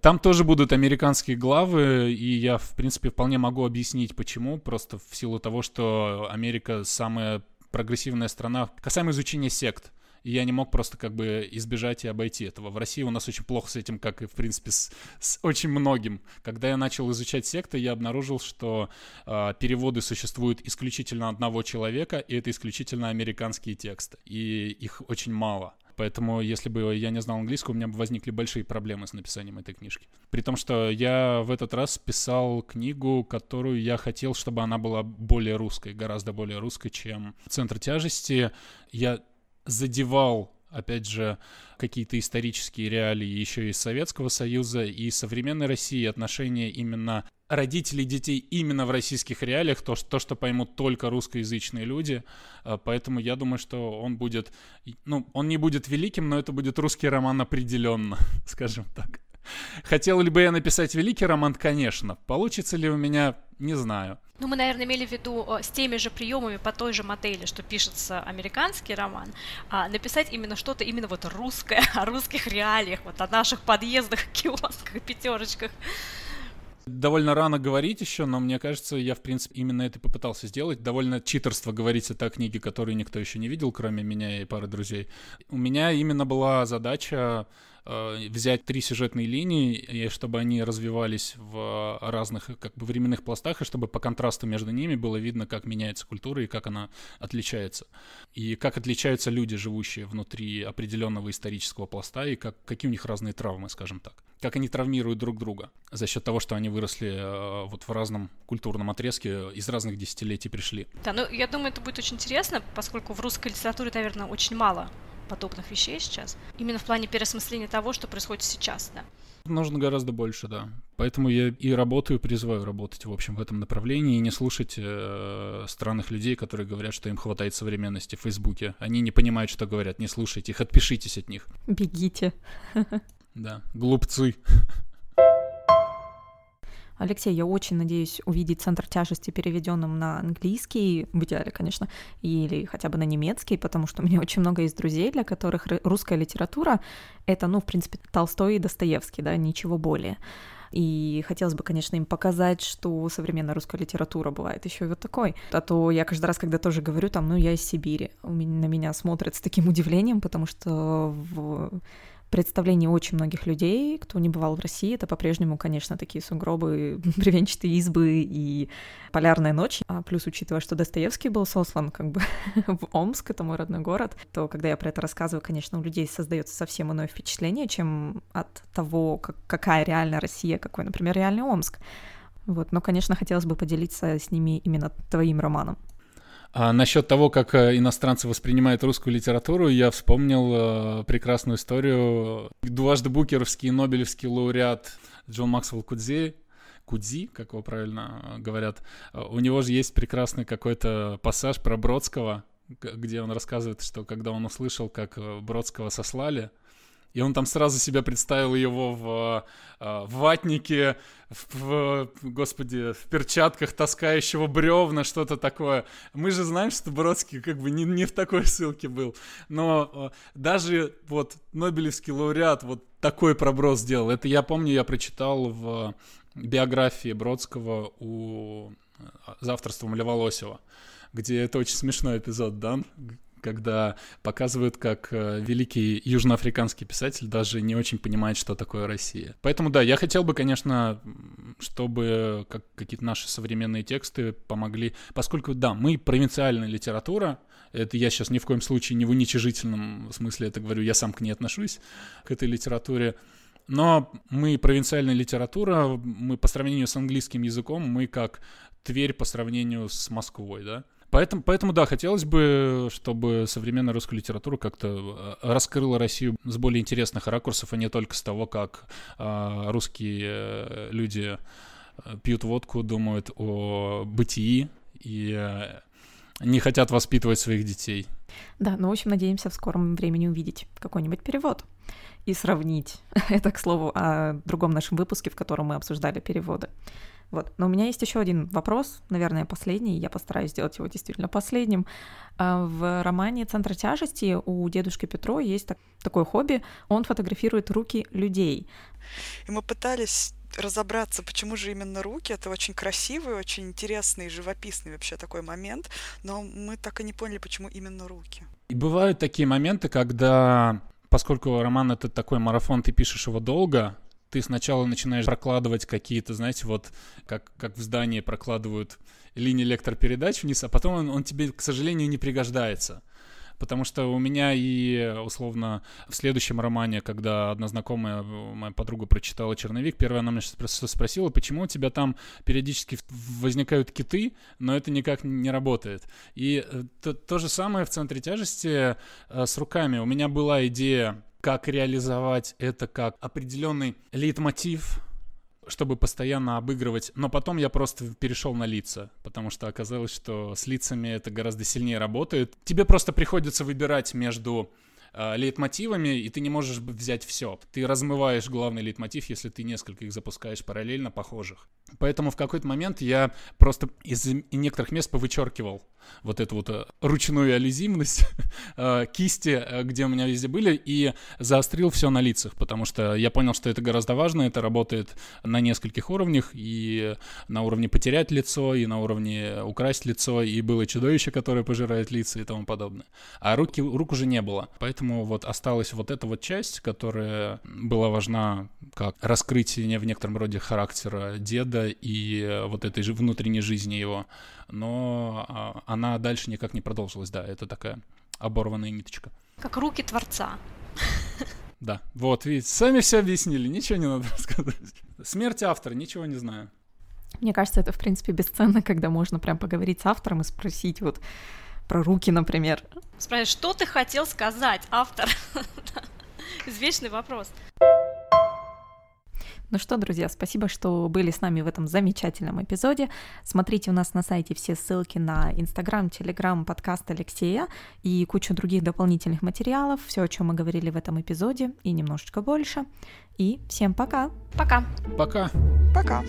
там тоже будут американские главы, и я, в принципе, вполне могу объяснить, почему. Просто в силу того, что Америка самая прогрессивная страна касаемо изучения сект и я не мог просто как бы избежать и обойти этого. В России у нас очень плохо с этим, как и, в принципе, с, с очень многим. Когда я начал изучать секты, я обнаружил, что э, переводы существуют исключительно одного человека, и это исключительно американские тексты, и их очень мало. Поэтому, если бы я не знал английского, у меня бы возникли большие проблемы с написанием этой книжки. При том, что я в этот раз писал книгу, которую я хотел, чтобы она была более русской, гораздо более русской, чем «Центр тяжести». Я задевал опять же, какие-то исторические реалии еще из Советского Союза и современной России, отношения именно родителей детей именно в российских реалиях, то, то, что поймут только русскоязычные люди. А, поэтому я думаю, что он будет, ну, он не будет великим, но это будет русский роман определенно, скажем так. Хотел ли бы я написать великий роман? Конечно. Получится ли у меня? Не знаю. Ну, мы, наверное, имели в виду с теми же приемами по той же модели, что пишется американский роман, а написать именно что-то именно вот русское, о русских реалиях, вот о наших подъездах, киосках, пятерочках. Довольно рано говорить еще, но мне кажется, я, в принципе, именно это и попытался сделать. Довольно читерство говорить о книге, которую никто еще не видел, кроме меня и пары друзей. У меня именно была задача взять три сюжетные линии, и чтобы они развивались в разных как бы временных пластах, и чтобы по контрасту между ними было видно, как меняется культура и как она отличается. И как отличаются люди, живущие внутри определенного исторического пласта, и как, какие у них разные травмы, скажем так. Как они травмируют друг друга за счет того, что они выросли э, вот в разном культурном отрезке, из разных десятилетий пришли. Да, ну я думаю, это будет очень интересно, поскольку в русской литературе, наверное, очень мало подобных вещей сейчас. Именно в плане переосмысления того, что происходит сейчас, да. Нужно гораздо больше, да. Поэтому я и работаю, призываю работать, в общем, в этом направлении и не слушать э, странных людей, которые говорят, что им хватает современности в Фейсбуке. Они не понимают, что говорят. Не слушайте их, отпишитесь от них. Бегите. Да, глупцы. Алексей, я очень надеюсь увидеть центр тяжести переведенным на английский, в идеале, конечно, или хотя бы на немецкий, потому что у меня очень много есть друзей, для которых русская литература — это, ну, в принципе, Толстой и Достоевский, да, ничего более. И хотелось бы, конечно, им показать, что современная русская литература бывает еще и вот такой. А то я каждый раз, когда тоже говорю, там, ну, я из Сибири, у меня, на меня смотрят с таким удивлением, потому что в представлении очень многих людей, кто не бывал в России, это по-прежнему, конечно, такие сугробы, бревенчатые избы и полярная ночь. А плюс, учитывая, что Достоевский был сослан как бы в Омск, это мой родной город, то когда я про это рассказываю, конечно, у людей создается совсем иное впечатление, чем от того, как, какая реальная Россия, какой, например, реальный Омск. Вот, но, конечно, хотелось бы поделиться с ними именно твоим романом. А насчет того, как э, иностранцы воспринимают русскую литературу, я вспомнил э, прекрасную историю. Дважды букеровский Нобелевский лауреат Джон Максвелл Кудзи, Кудзи, как его правильно э, говорят, у него же есть прекрасный какой-то пассаж про Бродского, где он рассказывает, что когда он услышал, как Бродского сослали, и он там сразу себя представил его в, а, в ватнике, в, в, господи, в перчатках таскающего бревна, что-то такое. Мы же знаем, что Бродский как бы не, не в такой ссылке был. Но а, даже вот Нобелевский лауреат вот такой проброс сделал. Это я помню, я прочитал в биографии Бродского у а, «Завтрства Леволосева», где это очень смешной эпизод, да, когда показывают, как э, великий южноафриканский писатель даже не очень понимает, что такое Россия. Поэтому да, я хотел бы, конечно, чтобы как, какие-то наши современные тексты помогли, поскольку да, мы провинциальная литература, это я сейчас ни в коем случае не в уничижительном смысле это говорю, я сам к ней отношусь, к этой литературе. Но мы провинциальная литература, мы по сравнению с английским языком, мы как Тверь по сравнению с Москвой, да. Поэтому, поэтому, да, хотелось бы, чтобы современная русская литература как-то э, раскрыла Россию с более интересных ракурсов, а не только с того, как э, русские люди э, пьют водку, думают о бытии и э, не хотят воспитывать своих детей. Да, ну, в общем, надеемся в скором времени увидеть какой-нибудь перевод и сравнить. Это, к слову, о другом нашем выпуске, в котором мы обсуждали переводы. Вот. Но у меня есть еще один вопрос, наверное, последний. Я постараюсь сделать его действительно последним. А, в романе «Центр тяжести» у дедушки Петро есть так, такое хобби. Он фотографирует руки людей. И мы пытались разобраться, почему же именно руки. Это очень красивый, очень интересный, живописный вообще такой момент, но мы так и не поняли, почему именно руки. И бывают такие моменты, когда, поскольку роман это такой марафон, ты пишешь его долго, ты сначала начинаешь прокладывать какие-то, знаете, вот как, как в здании прокладывают линии электропередач вниз, а потом он, он тебе, к сожалению, не пригождается. потому что у меня и, условно, в следующем романе, когда одна знакомая, моя подруга прочитала «Черновик», первая она меня спросила, почему у тебя там периодически возникают киты, но это никак не работает. И э, то, то же самое в центре тяжести э, с руками. У меня была идея, как реализовать это как определенный лейтмотив чтобы постоянно обыгрывать. Но потом я просто перешел на лица, потому что оказалось, что с лицами это гораздо сильнее работает. Тебе просто приходится выбирать между э, лейтмотивами, и ты не можешь взять все. Ты размываешь главный лейтмотив, если ты несколько их запускаешь параллельно, похожих. Поэтому в какой-то момент я просто из некоторых мест повычеркивал вот эту вот э, ручную аллюзивность э, кисти, э, где у меня везде были, и заострил все на лицах, потому что я понял, что это гораздо важно, это работает на нескольких уровнях, и на уровне потерять лицо, и на уровне украсть лицо, и было чудовище, которое пожирает лица и тому подобное. А руки, рук уже не было, поэтому вот осталась вот эта вот часть, которая была важна как раскрытие в некотором роде характера деда и вот этой же внутренней жизни его но а, она дальше никак не продолжилась, да, это такая оборванная ниточка. Как руки Творца. Да, вот, видите, сами все объяснили, ничего не надо рассказывать. Смерть автора, ничего не знаю. Мне кажется, это, в принципе, бесценно, когда можно прям поговорить с автором и спросить вот про руки, например. Спросить, что ты хотел сказать, автор? Извечный вопрос. Ну что, друзья, спасибо, что были с нами в этом замечательном эпизоде. Смотрите у нас на сайте все ссылки на Инстаграм, Телеграм, подкаст Алексея и кучу других дополнительных материалов, все, о чем мы говорили в этом эпизоде и немножечко больше. И всем пока. Пока. Пока. Пока.